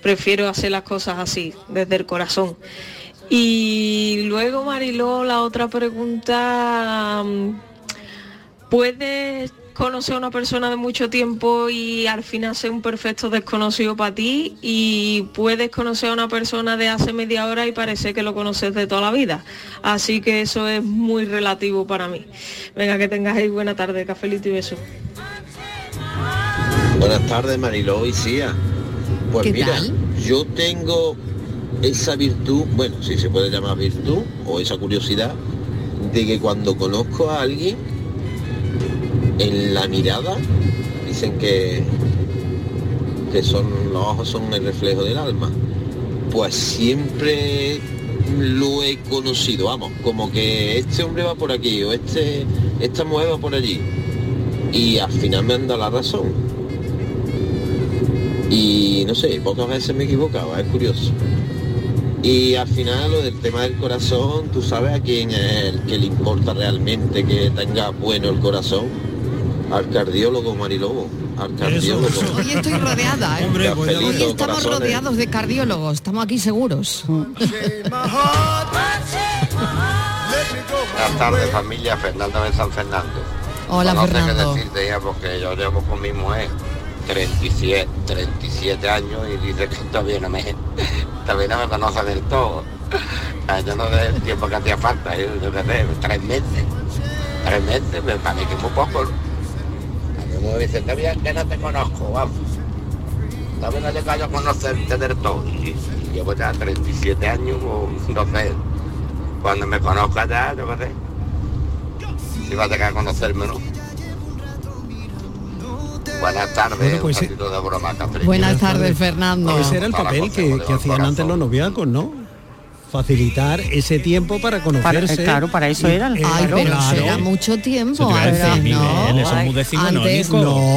prefiero hacer las cosas así, desde el corazón. Y luego, Mariló, la otra pregunta, mm, ¿puedes conocer a una persona de mucho tiempo y al final ser un perfecto desconocido para ti? ¿Y puedes conocer a una persona de hace media hora y parece que lo conoces de toda la vida? Así que eso es muy relativo para mí. Venga, que tengáis buena tarde, cafelito y beso. Buenas tardes, Mariló y Cia. Pues ¿Qué mira, tal? yo tengo esa virtud, bueno, si se puede llamar virtud, o esa curiosidad, de que cuando conozco a alguien, en la mirada, dicen que, que son, los ojos son el reflejo del alma, pues siempre lo he conocido, vamos, como que este hombre va por aquí, o este, esta mujer va por allí. Y al final me han dado la razón. Y no sé, pocas veces me he equivocado, es curioso. Y al final lo del tema del corazón, tú sabes a quién es el que le importa realmente que tenga bueno el corazón. Al cardiólogo Marilobo, al cardiólogo. Hoy estoy rodeada, ¿eh? Hombre, Hoy estamos corazones. rodeados de cardiólogos, estamos aquí seguros. Buenas tardes familia, Fernando de San Fernando. Hola, no sé Fernando. qué decirte ya porque yo llevo con mi mujer 37, 37 años y dice que todavía no me, todavía no me conoce del todo. Yo no sé el tiempo que hacía falta, yo, yo qué sé, tres meses. Tres meses, me para mí que es muy poco. ¿no? Mujer dice, todavía que no te conozco, vamos. No he llegado a conocerte del todo. Y, y llevo ya 37 años, o no sé, cuando me conozca ya, yo qué sé. Si va a llegar a conocerme, ¿no? Buenas tardes, Bueno, pues, un ratito de broma. Buenas tardes, Fernando. Ese era el papel que, que hacían antes los noviazgos, ¿no? Facilitar ese tiempo para conocerse. Para- claro, para eso era. eh, Ay, pero claro. era mucho tiempo decir, ¿no? Antes-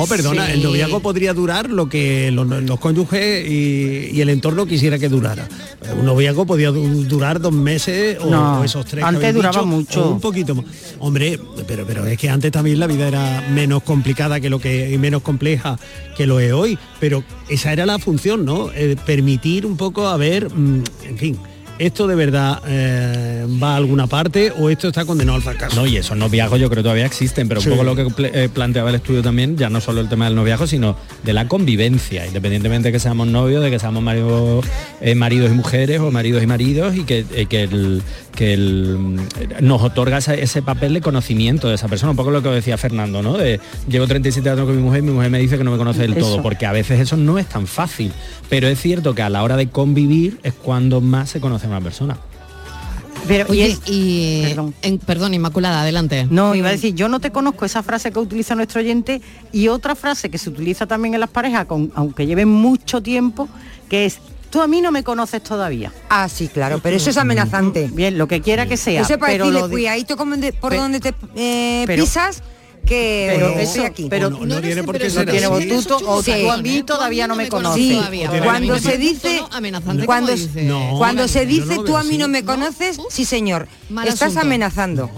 perdona, Sí. el noviazgo podría durar lo que los, los cónyuges y, y el entorno quisiera que durara. Un noviazgo podía du- durar dos meses o, No, o esos tres. que antes habéis duraba dicho, mucho. un poquito más. Hombre, pero, pero es que antes también la vida era menos complicada que lo que y menos compleja que lo es hoy. Pero esa era la función, ¿no? Eh, permitir un poco a ver, mm, en fin. ¿Esto de verdad eh, va a alguna parte o esto está condenado al fracaso? No, y esos noviazgos yo creo que todavía existen, pero Sí. un poco lo que eh, planteaba el estudio también, ya no solo el tema del noviazgo, sino de la convivencia, independientemente de que seamos novios, de que seamos maridos, eh, maridos y mujeres o maridos y maridos, y que, eh, que, el, que el, mm, nos otorga ese, ese papel de conocimiento de esa persona, un poco lo que decía Fernando, ¿no? De, llevo 37 años con mi mujer y mi mujer me dice que no me conoce del Eso. todo, porque a veces eso no es tan fácil, pero es cierto que a la hora de convivir es cuando más se conoce a una persona. Pero, Oye, y, en- perdón, Inmaculada, adelante. No, iba a decir, yo no te conozco esa frase que utiliza nuestro oyente y otra frase que se utiliza también en las parejas, con, aunque lleven mucho tiempo, que es, tú a mí no me conoces todavía. Ah, sí, claro, pero eso es amenazante. Bien, lo que quiera que sea. Eso es para pero decirle, lo di- cuidadito de- por Pe- donde te eh, pero- pisas, que pero estoy eso- aquí. pero No, no no tiene por qué ser no así. o o tú a mí todavía no me conoces. Sí, cuando se dice amenazante cuando. No, cuando se dice no tú a mí no me conoces, sí señor, Mal estás asunto. amenazando.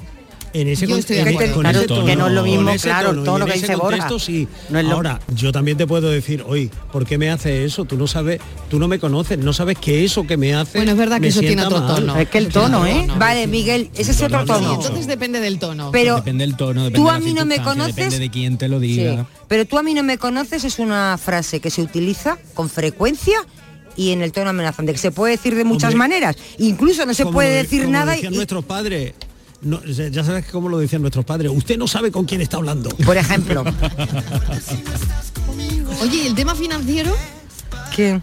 En ese Yo con- estoy de en- acuerdo. con Claro, ese que no es lo mismo, con claro, tono en que dice Borja. contexto, sí. No es lo- Ahora, yo también te puedo decir, oye, ¿por qué me hace eso? Tú no sabes, tú no me conoces, no sabes que eso que me hace. Bueno, es verdad que eso tiene otro mal. tono. Es que el tono, ¿eh? Vale, Miguel, ese es otro Sí, tono. entonces depende del tono. Pero depende del tono, depende tú de a la mí no me conoces. Depende de quién te lo diga. Sí, pero tú a mí no me conoces es una frase que se utiliza con frecuencia y en el tono amenazante, que se puede decir de muchas Hombre, maneras. Incluso no se puede lo- decir como nada decían y, nuestros padres. No, ya sabes cómo lo decían nuestros padres. Usted no sabe con quién está hablando. Por ejemplo. Oye, ¿y el tema financiero? ¿Qué?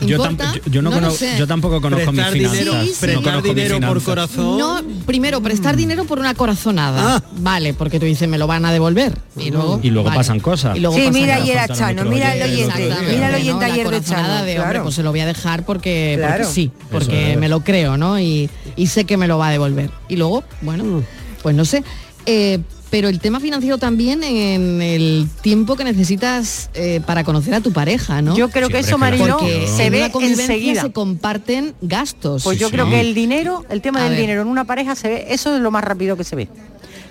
Yo, yo- yo no No conozco- yo tampoco conozco mis Prestar finanzas. dinero- no prestar conozco mis dinero por corazón. No, primero, prestar dinero por una corazonada. Ah. Vale, porque tú dices, me lo van a devolver. Y luego, Y luego vale. pasan cosas. Y luego Sí, pasan mira ayer a Chano, mira el oyente, Exactamente, mira el oyente ayer de Chano. de, claro. hombre, pues se lo voy a dejar porque, porque Claro. sí, porque es. me lo creo, ¿no? Y, y sé que me lo va a devolver. Y luego, bueno, pues no sé. Eh, pero el tema financiero también en el tiempo que necesitas eh, para conocer a tu pareja, ¿no? Yo creo que eso, Mariló, Porque se en ve enseguida. se comparten gastos. Pues yo creo que el dinero, el tema A del ver. dinero en una pareja se ve, eso es lo más rápido que se ve.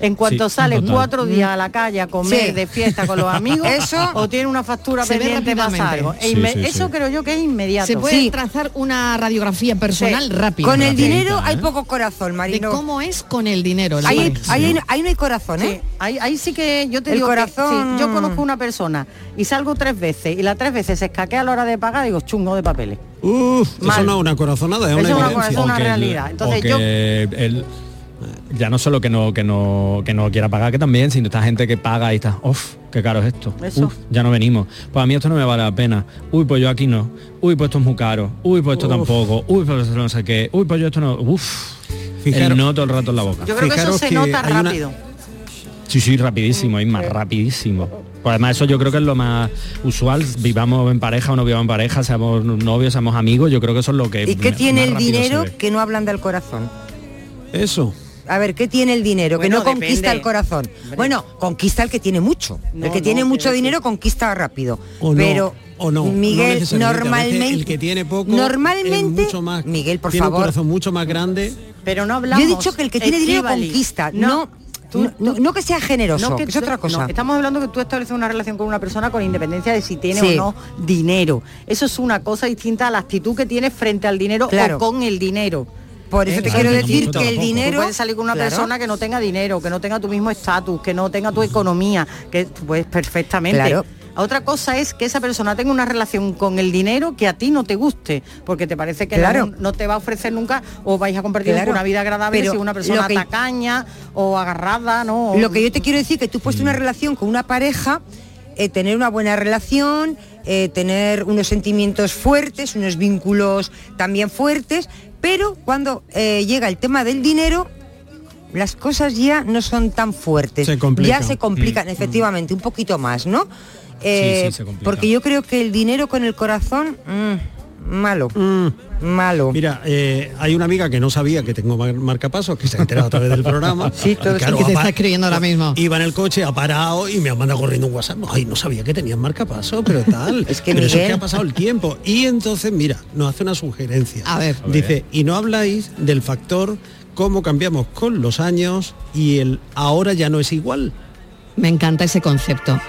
En cuanto Sí, sales cuatro días a la calle a comer Sí. de fiesta con los amigos, Eso o tiene una factura se pendiente más algo. E Sí, eso creo yo que es inmediato. Se puede trazar una radiografía personal rápida. Con el dinero hay poco corazón, De Marino. cómo es con el dinero. la Ahí, ahí, ahí no hay corazón, ¿eh? ahí, ahí sí que yo te El digo que, corazón- yo conozco una persona y salgo tres veces y las tres veces se escaquea a la hora de pagar digo chungo de papeles. Uf, eso no es una corazonada, es una es una una realidad. Entonces yo- el- ya no solo que no que no que no quiera pagar que también sino esta gente que paga y está uff qué caro es esto Eso. Uf, ya no venimos pues a mí esto no me vale la pena uy pues yo aquí no uy pues esto es muy caro uy pues esto Uf. tampoco uy pues esto no sé qué uy pues yo esto no uff Fijaros- el no todo el rato en la boca Yo creo que eso Fijaros se que nota hay una- rápido. Sí, sí, rapidísimo, Isma, rapidísimo. Pues además eso yo creo que es lo más usual, vivamos en pareja o no vivamos en pareja, seamos novios, seamos amigos, yo creo que eso es lo que ¿Y qué más tiene el rápido dinero que no hablan del corazón? Eso. A ver, ¿qué tiene el dinero? que no conquista el corazón. Bueno, conquista el que tiene mucho. No, el que no, tiene mucho dinero conquista rápido. O no, Pero o no, Miguel, normalmente el que tiene poco normalmente mucho más Miguel, por tiene un favor. corazón mucho más grande. Pero no hablamos. Yo he dicho que el que tiene dinero conquista, no, no, no- no que sea generoso, que, es otra cosa. no, estamos hablando que tú estableces una relación con una persona con independencia de si tiene Sí. o no dinero. Eso es una cosa distinta a la actitud que tienes frente al dinero Claro. o con el dinero. Por eso te quiero decir que el dinero Tú puedes salir con una Claro. persona que no tenga dinero, que no tenga tu mismo estatus, que no tenga tu economía, que tú puedes perfectamente. Claro. Otra cosa es que esa persona tenga una relación con el dinero que a ti no te guste, porque te parece que Claro. no, no te va a ofrecer nunca o vais a compartir Claro. una vida agradable Pero si una persona que- tacaña o agarrada, ¿no? Lo que yo te quiero decir que tú puesto una relación con una pareja, eh, tener una buena relación, eh, tener unos sentimientos fuertes, unos vínculos también fuertes, pero cuando eh, llega el tema del dinero, las cosas ya no son tan fuertes. Se. Ya se complican, Mm. efectivamente, un poquito más, ¿no? Eh, sí, se complica. porque yo creo que el dinero con el corazón, mm, malo, malo. Mira, eh, hay una amiga que no sabía que tengo mar- marcapasos, que se ha enterado a través del programa. Sí, todo Y eso que te ha está escribiendo ahora mismo. Iba en el coche, ha parado y me ha mandado corriendo un WhatsApp. Ay, no sabía que tenían marcapasos, pero tal. Es que, pero eso es que ha pasado el tiempo. Y entonces, mira, nos hace una sugerencia. A ver. Dice, y no habláis del factor cómo cambiamos con los años y el ahora ya no es igual. Me encanta ese concepto.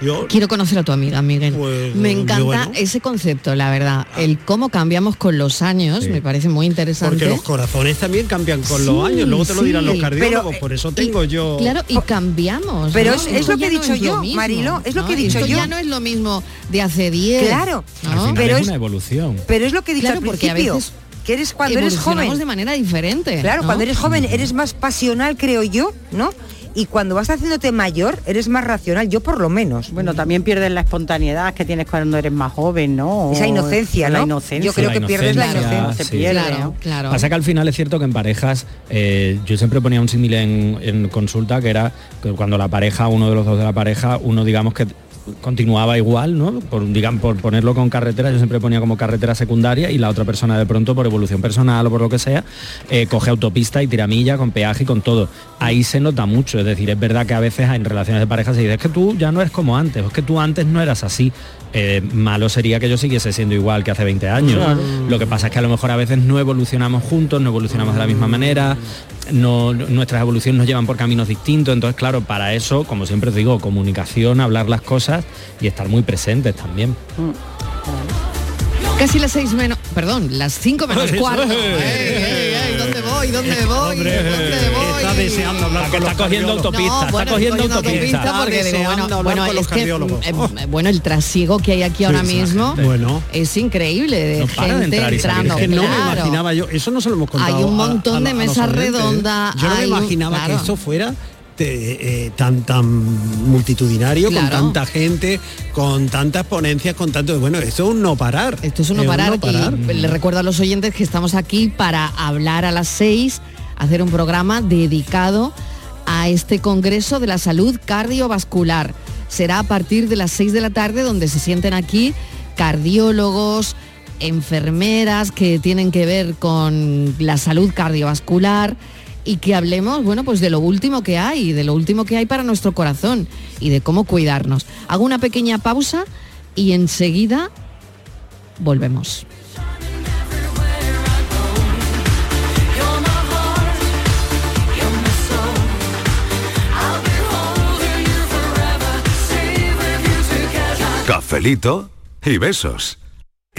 Yo Quiero conocer a tu amiga, Miguel. Pues, me encanta bueno. ese concepto, la verdad. El cómo cambiamos con los años, me parece muy interesante. Porque los corazones también cambian con los años, luego te lo dirán los cardiólogos, pero, por eso tengo yo... Claro, y cambiamos. Pero ¿no? es- es lo que he no dicho lo yo, mismo, Marilo, es lo que he dicho Esto yo. ya no es lo mismo de hace 10. Claro, Al ¿no? final Pero es una evolución. Pero es lo que he dicho Claro, al porque a principio, veces que eres cuando eres joven. de manera diferente. Claro, ¿no? cuando eres joven eres más pasional, creo yo, ¿no? Y cuando vas haciéndote mayor, eres más racional, yo por lo menos. Bueno, también pierdes la espontaneidad que tienes cuando eres más joven, ¿no? Esa inocencia, La ¿no? inocencia. Yo creo La que pierdes la inocencia. Se pierde, Claro, ¿no? claro. Pasa que al final es cierto que en parejas, eh, yo siempre ponía un símil en, en consulta que era que cuando la pareja, uno de los dos de la pareja, uno digamos que continuaba igual, ¿no? Por, digamos, por ponerlo con carretera, yo siempre ponía como carretera secundaria y la otra persona de pronto por evolución personal o por lo que sea, eh, coge autopista y tiramilla con peaje y con todo. Ahí se nota mucho, es decir, es verdad que a veces en relaciones de pareja se dice, es que tú ya no eres como antes, o es que tú antes no eras así. Eh, malo sería que yo siguiese siendo igual que hace 20 años. Lo que pasa es que a lo mejor a veces no evolucionamos juntos, no evolucionamos de la misma manera, no- nuestras evoluciones nos llevan por caminos distintos. Entonces, claro, para eso, como siempre os digo, comunicación, hablar las cosas y estar muy presentes también. Casi las seis menos, perdón, las cinco menos cuarto. ay, Ey, ey, ey, ¿Dónde voy? ¿Dónde voy? Hombre, ¿Dónde voy? está deseando hablar Que con está los cogiendo cardiólogos. autopista, está bueno, cogiendo estoy autopista. porque digo, deseando bueno, es que, eh, bueno, el trasiego que hay aquí ahora mismo. Bueno. es increíble de No para de gente entrando. Es que no me claro. imaginaba yo, eso no se lo hemos contado. Hay un montón a- de a mesas ¿eh? redondas, Yo no me un- imaginaba claro. que eso fuera te- eh, tan tan multitudinario, Claro. con tanta gente, con tantas ponencias, con tanto. Bueno, eso es un no parar. Esto es un no parar, y le recuerdo a los oyentes que estamos aquí para hablar a las seis, hacer un programa dedicado a este Congreso de la Salud Cardiovascular. Será a partir de las seis de la tarde donde se sienten aquí cardiólogos, enfermeras que tienen que ver con la salud cardiovascular, y que hablemos, bueno, pues de lo último que hay, de lo último que hay para nuestro corazón y de cómo cuidarnos. Hago una pequeña pausa y enseguida volvemos. Cafelito y besos.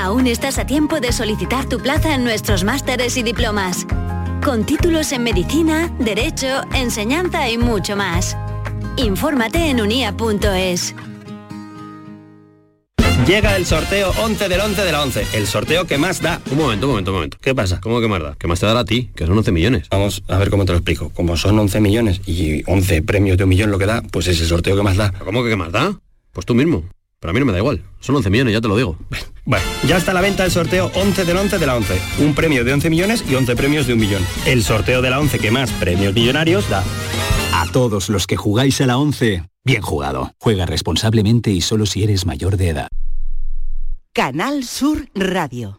Aún estás a tiempo de solicitar tu plaza en nuestros másteres y diplomas. Con títulos en medicina, derecho, enseñanza y mucho más. Infórmate en unia.es. Llega el sorteo 11 del 11 de la 11, el sorteo que más da. Un momento, un momento, un momento. ¿Qué pasa? ¿Cómo que más da? ¿Qué más te dará a ti? Que son 11 millones. Vamos a ver cómo te lo explico. Como son 11 millones y 11 premios de un millón lo que da, pues es el sorteo que más da. ¿Cómo que qué más da? Pues tú mismo. Pero a mí no me da igual. Son 11 millones, ya te lo digo. Bueno, ya está a la venta el sorteo 11 del 11 de la 11. Un premio de 11 millones y 11 premios de un millón. El sorteo de la 11 que más premios millonarios da. A todos los que jugáis a la 11, bien jugado. Juega responsablemente y solo si eres mayor de edad. Canal Sur Radio.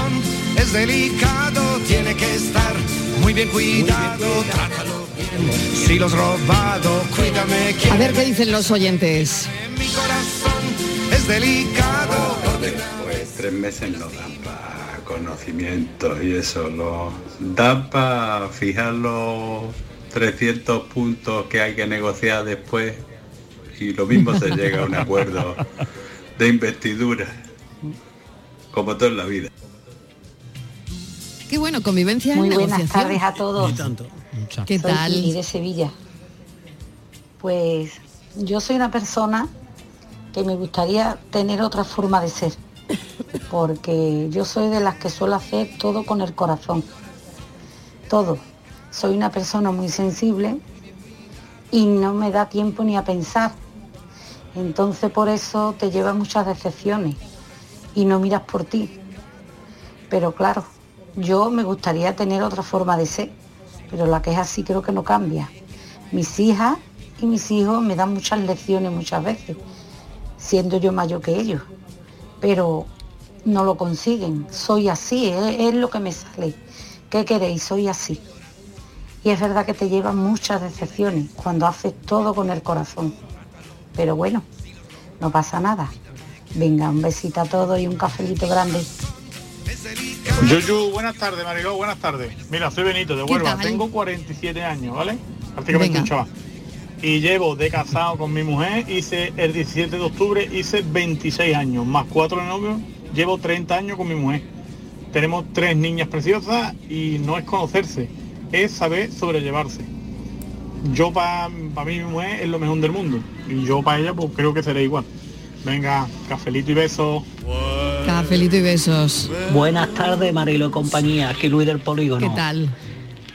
es delicado, tiene que estar muy bien cuidado, trátalo bien. Si los robado, cuídame. A ver qué dicen los oyentes. Mi corazón es delicado. Pues tres meses no dan para conocimiento y eso, lo dan para fijar los 300 puntos que hay que negociar después y lo mismo se llega a un acuerdo de investidura, como todo en la vida. Qué bueno, convivencia Muy en buenas negociación. tardes a todos. ¿Qué Soy tal? Pili de Sevilla. Pues yo soy una persona que me gustaría tener otra forma de ser, porque yo soy de las que suelo hacer todo con el corazón, todo. Soy una persona muy sensible y no me da tiempo ni a pensar. Entonces por eso te lleva muchas decepciones y no miras por ti. Pero claro, yo me gustaría tener otra forma de ser, pero la que es así creo que no cambia. Mis hijas y mis hijos me dan muchas lecciones muchas veces, siendo yo mayor que ellos, pero no lo consiguen. Soy así, es, lo que me sale. ¿Qué queréis? Soy así. Y es verdad que te llevan muchas decepciones cuando haces todo con el corazón. Pero bueno, no pasa nada. Venga, un besito a todos y un cafelito grande. Yuyu, buenas tardes, Mariló, buenas tardes. Mira, soy Benito de ¿Qué Huelva, tengo 47 años, ¿vale? Prácticamente un chaval. Y llevo de casado con mi mujer, hice el 17 de octubre, hice 26 años, más cuatro de novio, llevo 30 años con mi mujer. Tenemos tres niñas preciosas y no es conocerse, es saber sobrellevarse. Yo para mí mi mujer es lo mejor del mundo y yo para ella pues creo que seré igual. Venga, cafelito y besos. Cafelito y besos. Buenas tardes, Marilo y compañía. Aquí Luis del Polígono. ¿Qué tal?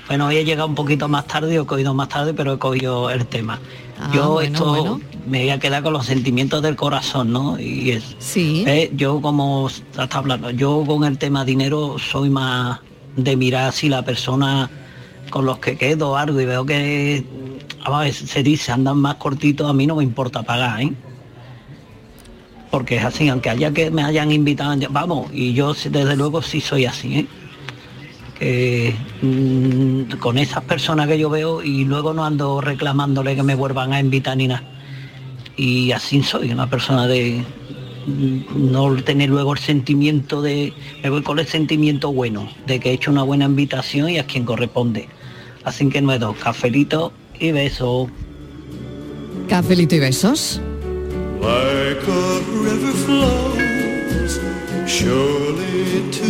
Bueno, hoy he llegado un poquito más tarde, he cogido más tarde, pero he cogido el tema. Ah, yo bueno, esto bueno. me voy a quedar con los sentimientos del corazón, ¿no? Y es, Sí. eh, yo como está está hablando, yo con el tema dinero soy más de mirar si la persona con los que quedo algo y veo que a se dice andan más cortitos, a mí no me importa pagar, ¿eh? Porque es así, aunque haya que me hayan invitado, vamos, y yo desde luego sí soy así, ¿eh? que mm, con esas personas que yo veo y luego no ando reclamándole que me vuelvan a invitar ni nada. Y así soy, una persona de mm, no tener luego el sentimiento de, me voy con el sentimiento bueno, de que he hecho una buena invitación y a quien corresponde. Así que dos, cafelito y beso. Cafelito y besos.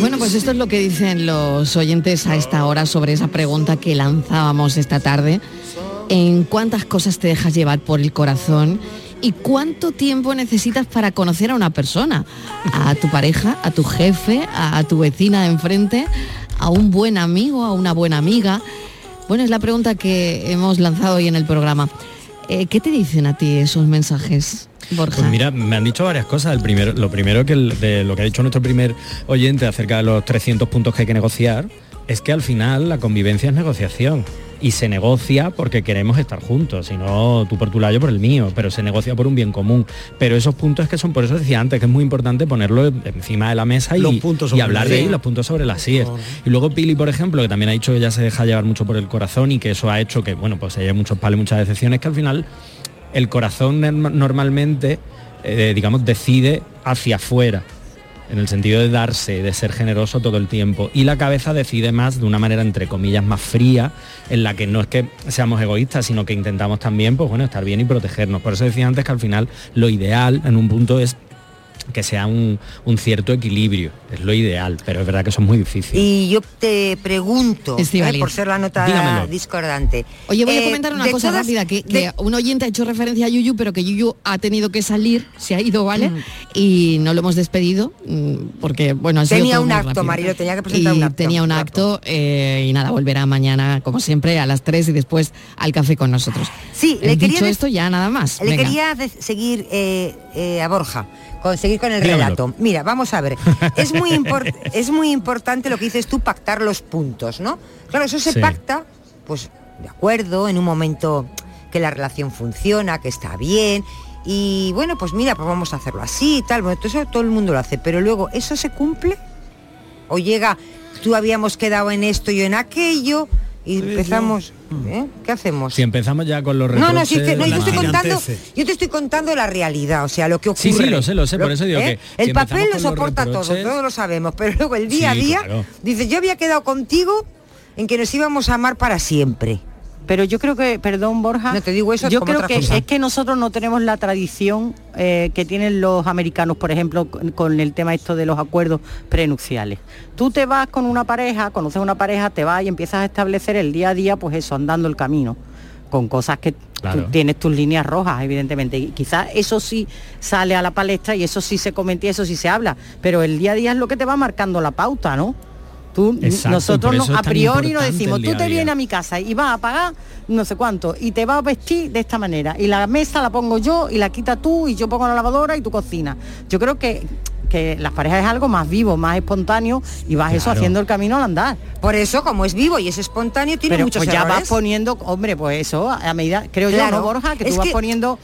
Bueno, pues esto es lo que dicen los oyentes a esta hora sobre esa pregunta que lanzábamos esta tarde. ¿En cuántas cosas te dejas llevar por el corazón? ¿Y cuánto tiempo necesitas para conocer a una persona? A tu pareja, a tu jefe, a tu vecina de enfrente, a un buen amigo, a una buena amiga. Bueno, es la pregunta que hemos lanzado hoy en el programa. Eh, ¿Qué te dicen a ti esos mensajes, Borja? Pues mira, me han dicho varias cosas. El primero, lo primero que el- de lo que ha dicho nuestro primer oyente acerca de los 300 puntos que hay que negociar es que al final la convivencia es negociación y se negocia porque queremos estar juntos, si no tú por tu lado yo por el mío, pero se negocia por un bien común. Pero esos puntos que son, por eso decía antes, que es muy importante ponerlo encima de la mesa y, Los puntos y hablar de ellos, los puntos sobre las IES. Y luego Pili, por ejemplo, que también ha dicho que ya se deja llevar mucho por el corazón y que eso ha hecho que, bueno, pues haya muchos palos, muchas decepciones, que al final el corazón norm- normalmente, eh, digamos, decide hacia afuera, en el sentido de darse, de ser generoso todo el tiempo. Y la cabeza decide más de una manera, entre comillas, más fría, en la que no es que seamos egoístas, sino que intentamos también, pues bueno, estar bien y protegernos. Por eso decía antes que al final lo ideal en un punto es que sea un, un cierto equilibrio, es lo ideal, pero es verdad que eso es muy difícil. Y yo te pregunto. ¿eh? por ser la nota Dígamelo. discordante. Oye, voy a eh, comentar una cosa todas- rápida, que, de- un oyente ha hecho referencia a Yuyu, pero que Yuyu ha tenido que salir, se ha ido, ¿vale? Y no lo hemos despedido, mm, porque, bueno, ha sido Tenía todo un muy acto. Marilo, tenía que presentar Y un acto. Tenía un acto eh, y nada, volverá mañana, como siempre, a las 3 y después al café con nosotros. Sí, Eh, le Dicho esto, ya nada más. Le Venga. quería seguir eh, eh, a Borja, seguir con el Dígamelo. relato. Mira, vamos a ver. Es muy, es muy importante lo que dices tú, pactar los puntos, ¿no? Claro, eso se Sí. pacta, pues de acuerdo, en un momento que la relación funciona, que está bien. Y bueno, pues mira, pues vamos a hacerlo así y tal. Bueno, todo eso todo el mundo lo hace, pero luego, ¿eso se cumple? O llega, tú habíamos quedado en esto y en aquello, y empezamos. ¿eh? ¿Qué hacemos? Si empezamos ya con los No, no, si es que no, yo estoy contando, yo te estoy contando la realidad, o sea, lo que ocurre. Sí, sí, lo sé, lo sé, por eso digo que El si papel lo soporta todo, todos lo sabemos, pero luego el día Sí, a día, claro. dice, yo había quedado contigo en que nos íbamos a amar para siempre. Pero yo creo que, perdón Borja, No te digo eso yo creo que cosa. es que nosotros no tenemos la tradición eh, que tienen los americanos, por ejemplo, con, con el tema esto de los acuerdos prenupciales. Tú te vas con una pareja, conoces una pareja, te vas y empiezas a establecer el día a día, pues eso, andando el camino, con cosas que Claro. tú tienes tus líneas rojas, evidentemente. Y quizás eso sí sale a la palestra y eso sí se comenta y eso sí se habla, pero el día a día es lo que te va marcando la pauta, ¿no? Tú, Exacto, nosotros no- a priori nos decimos, tú te a día". vienes a mi casa y vas a pagar no sé cuánto y te vas a vestir de esta manera y la mesa la pongo yo y la quita tú y yo pongo la lavadora y tú cocinas. Yo creo que, que las parejas es algo más vivo, más espontáneo y vas eso haciendo el camino al andar. Por eso, como es vivo y es espontáneo, tiene Pero muchos pues ya errores. vas poniendo, hombre, pues eso, a medida, creo yo, Claro. ¿no, Borja? Que Es tú vas que- poniendo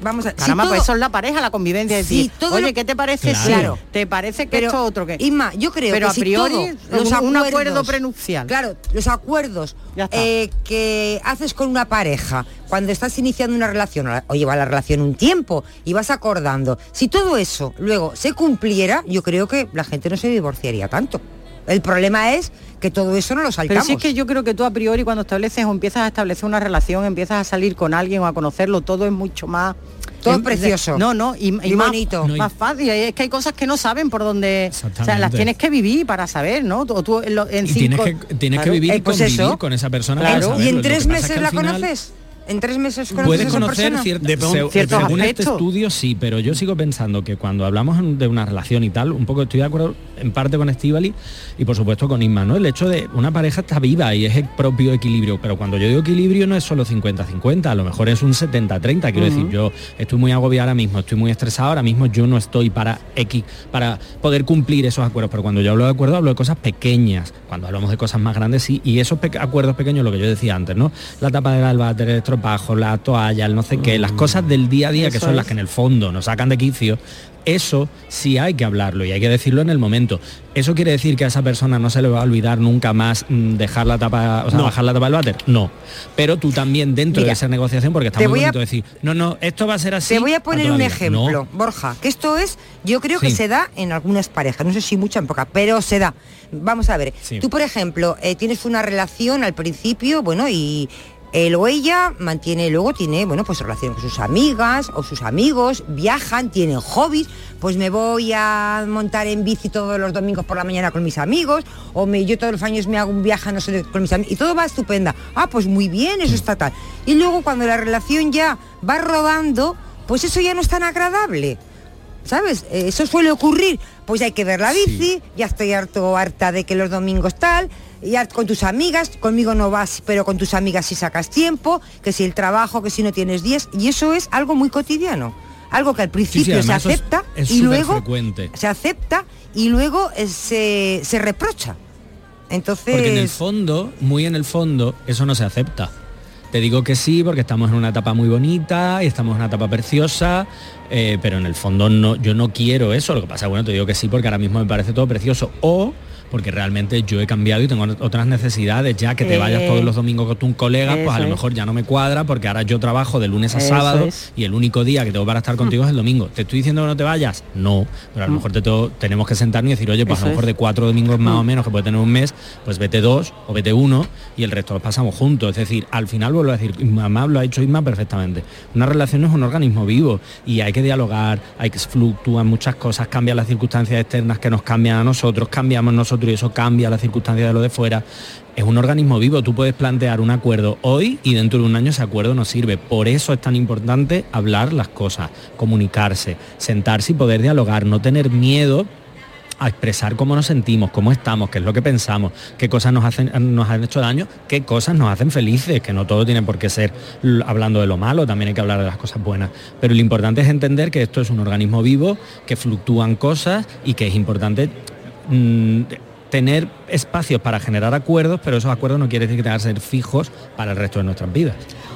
Vamos a si Caramba, pues todo- eso es la pareja, la convivencia. Es Si decir, todo oye, lo- ¿qué te parece si Claro. te parece que Pero, esto otro que Isma, yo creo Pero que a si priori, todo, los un- acuerdo prenupcial. Claro, los acuerdos eh, que haces con una pareja cuando estás iniciando una relación o lleva la relación un tiempo y vas acordando, si todo eso luego se cumpliera, yo creo que la gente no se divorciaría tanto. El problema es que todo eso no lo Pero saltamos. si es que yo creo que tú a priori cuando estableces o empiezas a establecer una relación, empiezas a salir con alguien o a conocerlo, todo es mucho más... Todo em- precioso. No, no, y, y Y más, bonito. No, y- más fácil. Es que hay cosas que no saben por dónde... O sea, las tienes que vivir para saber, ¿no? O tú en, Y tienes cinco- que, tienes que vivir Eh, y pues convivir eso. con esa persona. Claro. para ¿Y en tres es meses la final conoces? ¿En tres meses conoces Puede a esa conocer persona? cier- De- se- según este estudio sí, pero yo sigo pensando que cuando hablamos de una relación y tal, un poco estoy de acuerdo en parte con Estivali y por supuesto con Isma, ¿no? El hecho de una pareja está viva y es el propio equilibrio, pero cuando yo digo equilibrio no es solo 50-50, a lo mejor es un 70-30, quiero decir, yo estoy muy agobiado ahora mismo, estoy muy estresado ahora mismo, yo no estoy para X, para poder cumplir esos acuerdos, pero cuando yo hablo de acuerdos hablo de cosas pequeñas, cuando hablamos de cosas más grandes sí, y esos pe- acuerdos pequeños, lo que yo decía antes, ¿no? La tapa del albater, el estropajo, la toalla, el no sé qué, las cosas del día a día que son las que en el fondo nos sacan de quicio, eso sí hay que hablarlo y hay que decirlo en el momento. ¿Eso quiere decir que a esa persona no se le va a olvidar nunca más mm, dejar la tapa, o sea, No. bajar la tapa del váter? No. Pero tú también dentro Mira, de esa negociación, porque está muy voy a- bonito decir, no, no, esto va a ser así. Te voy a poner un la vida". ejemplo, No. Borja, que esto es, yo creo que se da en algunas parejas, no sé si mucha en poca, pero se da. Vamos a ver, Sí. tú por ejemplo, eh, tienes una relación al principio, bueno, y él o ella mantiene, luego tiene, bueno, pues relación con sus amigas o sus amigos, viajan, tienen hobbies, pues me voy a montar en bici todos los domingos por la mañana con mis amigos, o me, yo todos los años me hago un viaje, no sé, con mis amigos, y todo va estupenda. Ah, pues muy bien, eso está tal. Y luego cuando la relación ya va rodando, pues eso ya no es tan agradable. ¿Sabes? Eh, Eso suele ocurrir. Pues hay que ver la bici, ya estoy harto harta de que los domingos tal, ya con tus amigas, conmigo no vas, pero con tus amigas sí sacas tiempo, que si el trabajo, que si no tienes días, y eso es algo muy cotidiano. Algo que al sí, principio se eso es- acepta es y luego frecuente. se acepta y luego eh, se, se reprocha. Entonces, Porque en el fondo, muy en el fondo, eso no se acepta. Te digo que sí porque estamos en una etapa muy bonita y estamos en una etapa preciosa, eh, pero en el fondo no, yo no quiero eso. Lo que pasa, bueno, te digo que sí porque ahora mismo me parece todo precioso. O porque realmente yo he cambiado y tengo otras necesidades ya que te vayas Eh, todos los domingos con tus colegas, pues a lo mejor ya no me cuadra porque ahora yo trabajo de lunes a sábado es. y el único día que tengo para estar contigo es el domingo. ¿Te estoy diciendo que no te vayas? No, pero a lo Mm. mejor te to- tenemos que sentarnos y decir, oye, pues a lo mejor es. de cuatro domingos más Mm. o menos que puede tener un mes, pues vete dos o vete uno y el resto los pasamos juntos. Es decir, al final vuelvo a decir, mamá lo ha dicho Isma perfectamente. Una relación es un organismo vivo y hay que dialogar, hay que fluctúan muchas cosas, cambian las circunstancias externas que nos cambian a nosotros, cambiamos nosotros y eso cambia las circunstancias de lo de fuera. Es un organismo vivo, tú puedes plantear un acuerdo hoy y dentro de un año ese acuerdo no sirve. Por eso es tan importante hablar las cosas, comunicarse, sentarse y poder dialogar, no tener miedo a expresar cómo nos sentimos, cómo estamos, qué es lo que pensamos, qué cosas nos hacen, nos han hecho daño, qué cosas nos hacen felices, que no todo tiene por qué ser hablando de lo malo, también hay que hablar de las cosas buenas. Pero lo importante es entender que esto es un organismo vivo, que fluctúan cosas y que es importante mm, tener espacios para generar acuerdos, pero esos acuerdos no quiere decir que tengan que ser fijos para el resto de nuestras vidas.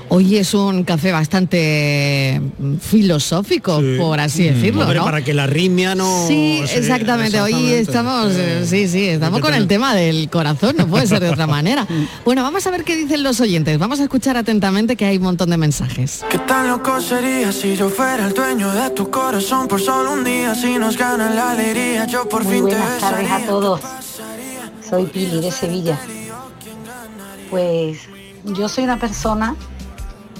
Hoy es un café bastante filosófico, por así Mm, decirlo, hombre, ¿no? para que la arritmia no... Sí, exactamente. Hoy estamos, eh, sí, sí, estamos con el tema del corazón, no puede ser de otra manera. Bueno, vamos a ver qué dicen los oyentes. Vamos a escuchar atentamente que hay un montón de mensajes. ¿Qué tan loco sería si yo fuera el dueño de tu corazón por solo un día? Si nos gana la alegría, yo por Muy fin te buenas tardes a todos. Soy Pili de Sevilla. Pues yo soy una persona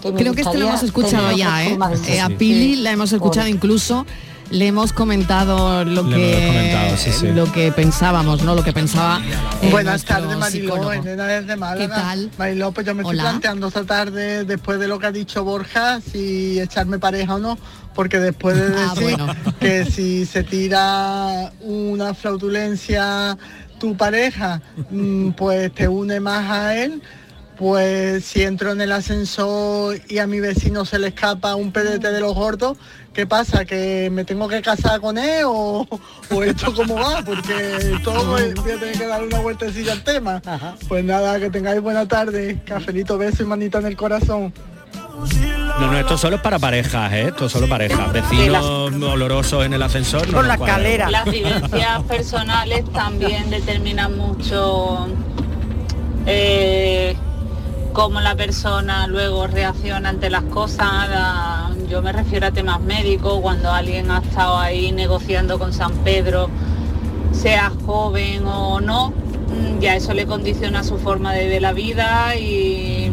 que me Creo que este lo hemos escuchado ya, ¿eh? Eh, A Pili la hemos escuchado incluso. Le hemos comentado lo Le que hemos comentado, sí, sí. lo que pensábamos, ¿no? Lo que pensaba. eh, Buenas tardes, Mariló. Elena desde Málaga. ¿Qué tal? Mariló, pues yo me Hola. estoy planteando esta tarde, después de lo que ha dicho Borja, si echarme pareja o no, porque después de Ah, decir bueno. que si se tira una flautulencia tu pareja, mm, pues te une más a él, pues si entro en el ascensor y a mi vecino se le escapa un pedete de los gordos, ¿qué pasa? ¿Que me tengo que casar con él o, o esto cómo va? Porque todo voy voy a tener que dar una vueltecilla al tema. Pues nada, que tengáis buena tarde, cafelito, beso y manita en el corazón. No, no, esto solo es para parejas, ¿eh? Esto es solo parejas. Vecinos olorosos en el ascensor. no nos cuadra. Las vivencias personales también determinan mucho eh, cómo la persona luego reacciona ante las cosas. La- yo me refiero a temas médicos, cuando alguien ha estado ahí negociando con San Pedro, sea joven o no, ya eso le condiciona su forma de ver la vida y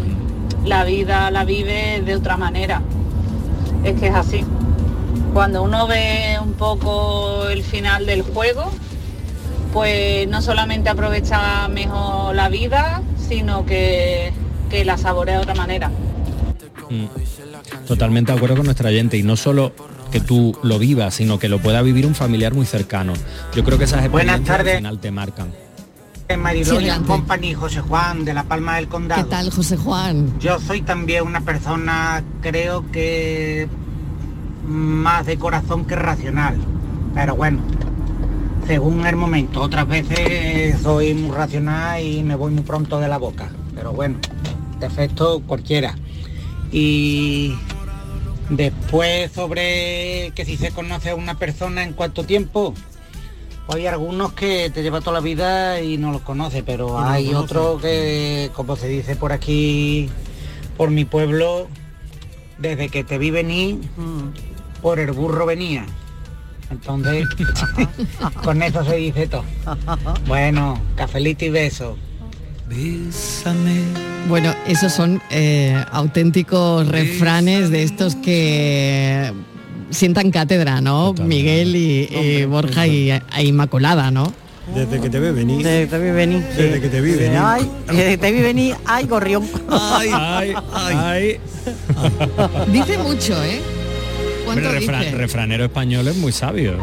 la vida la vive de otra manera. Es que es así. Cuando uno ve un poco el final del juego, pues no solamente aprovecha mejor la vida, sino que, que la saborea de otra manera. Mm. Totalmente de acuerdo con nuestra gente y no solo que tú lo vivas, sino que lo pueda vivir un familiar muy cercano. Yo creo que esas Buenas experiencias tardes. al final te marcan. Mariló Sí, y adelante. Company, José Juan, de La Palma del Condado. ¿Qué tal, José Juan? Yo soy también una persona, creo que más de corazón que racional. Pero bueno, según el momento. Otras veces soy muy racional y me voy muy pronto de la boca. Pero bueno, defecto cualquiera. Y después sobre que si se conoce a una persona en cuánto tiempo, hay algunos que te lleva toda la vida y no los conoce, pero no hay los otros que, como se dice por aquí, por mi pueblo, desde que te vi venir, por el burro venía. Entonces, con eso se dice todo. Bueno, cafelito y beso. Bueno, esos son eh, auténticos refranes de estos que sientan cátedra, ¿no? Miguel y, y Borja y, e Inmaculada, ¿no? Desde que te ve venir. Desde que te vi venir. Desde que te vi venir. Ay, desde que te vi venir, ay, gorrión. Ay, ay, ay. Dice mucho, ¿eh? ¿Cuánto Hombre, refra- dice? refranero español es muy sabio.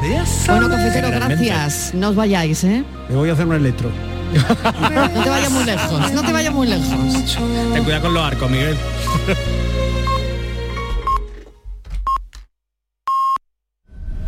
Bueno, cafetero, gracias. No os vayáis, ¿eh? Me voy a hacer un electro. No te vayas muy lejos, no te vayas muy lejos. Ten cuidado con los arcos, Miguel.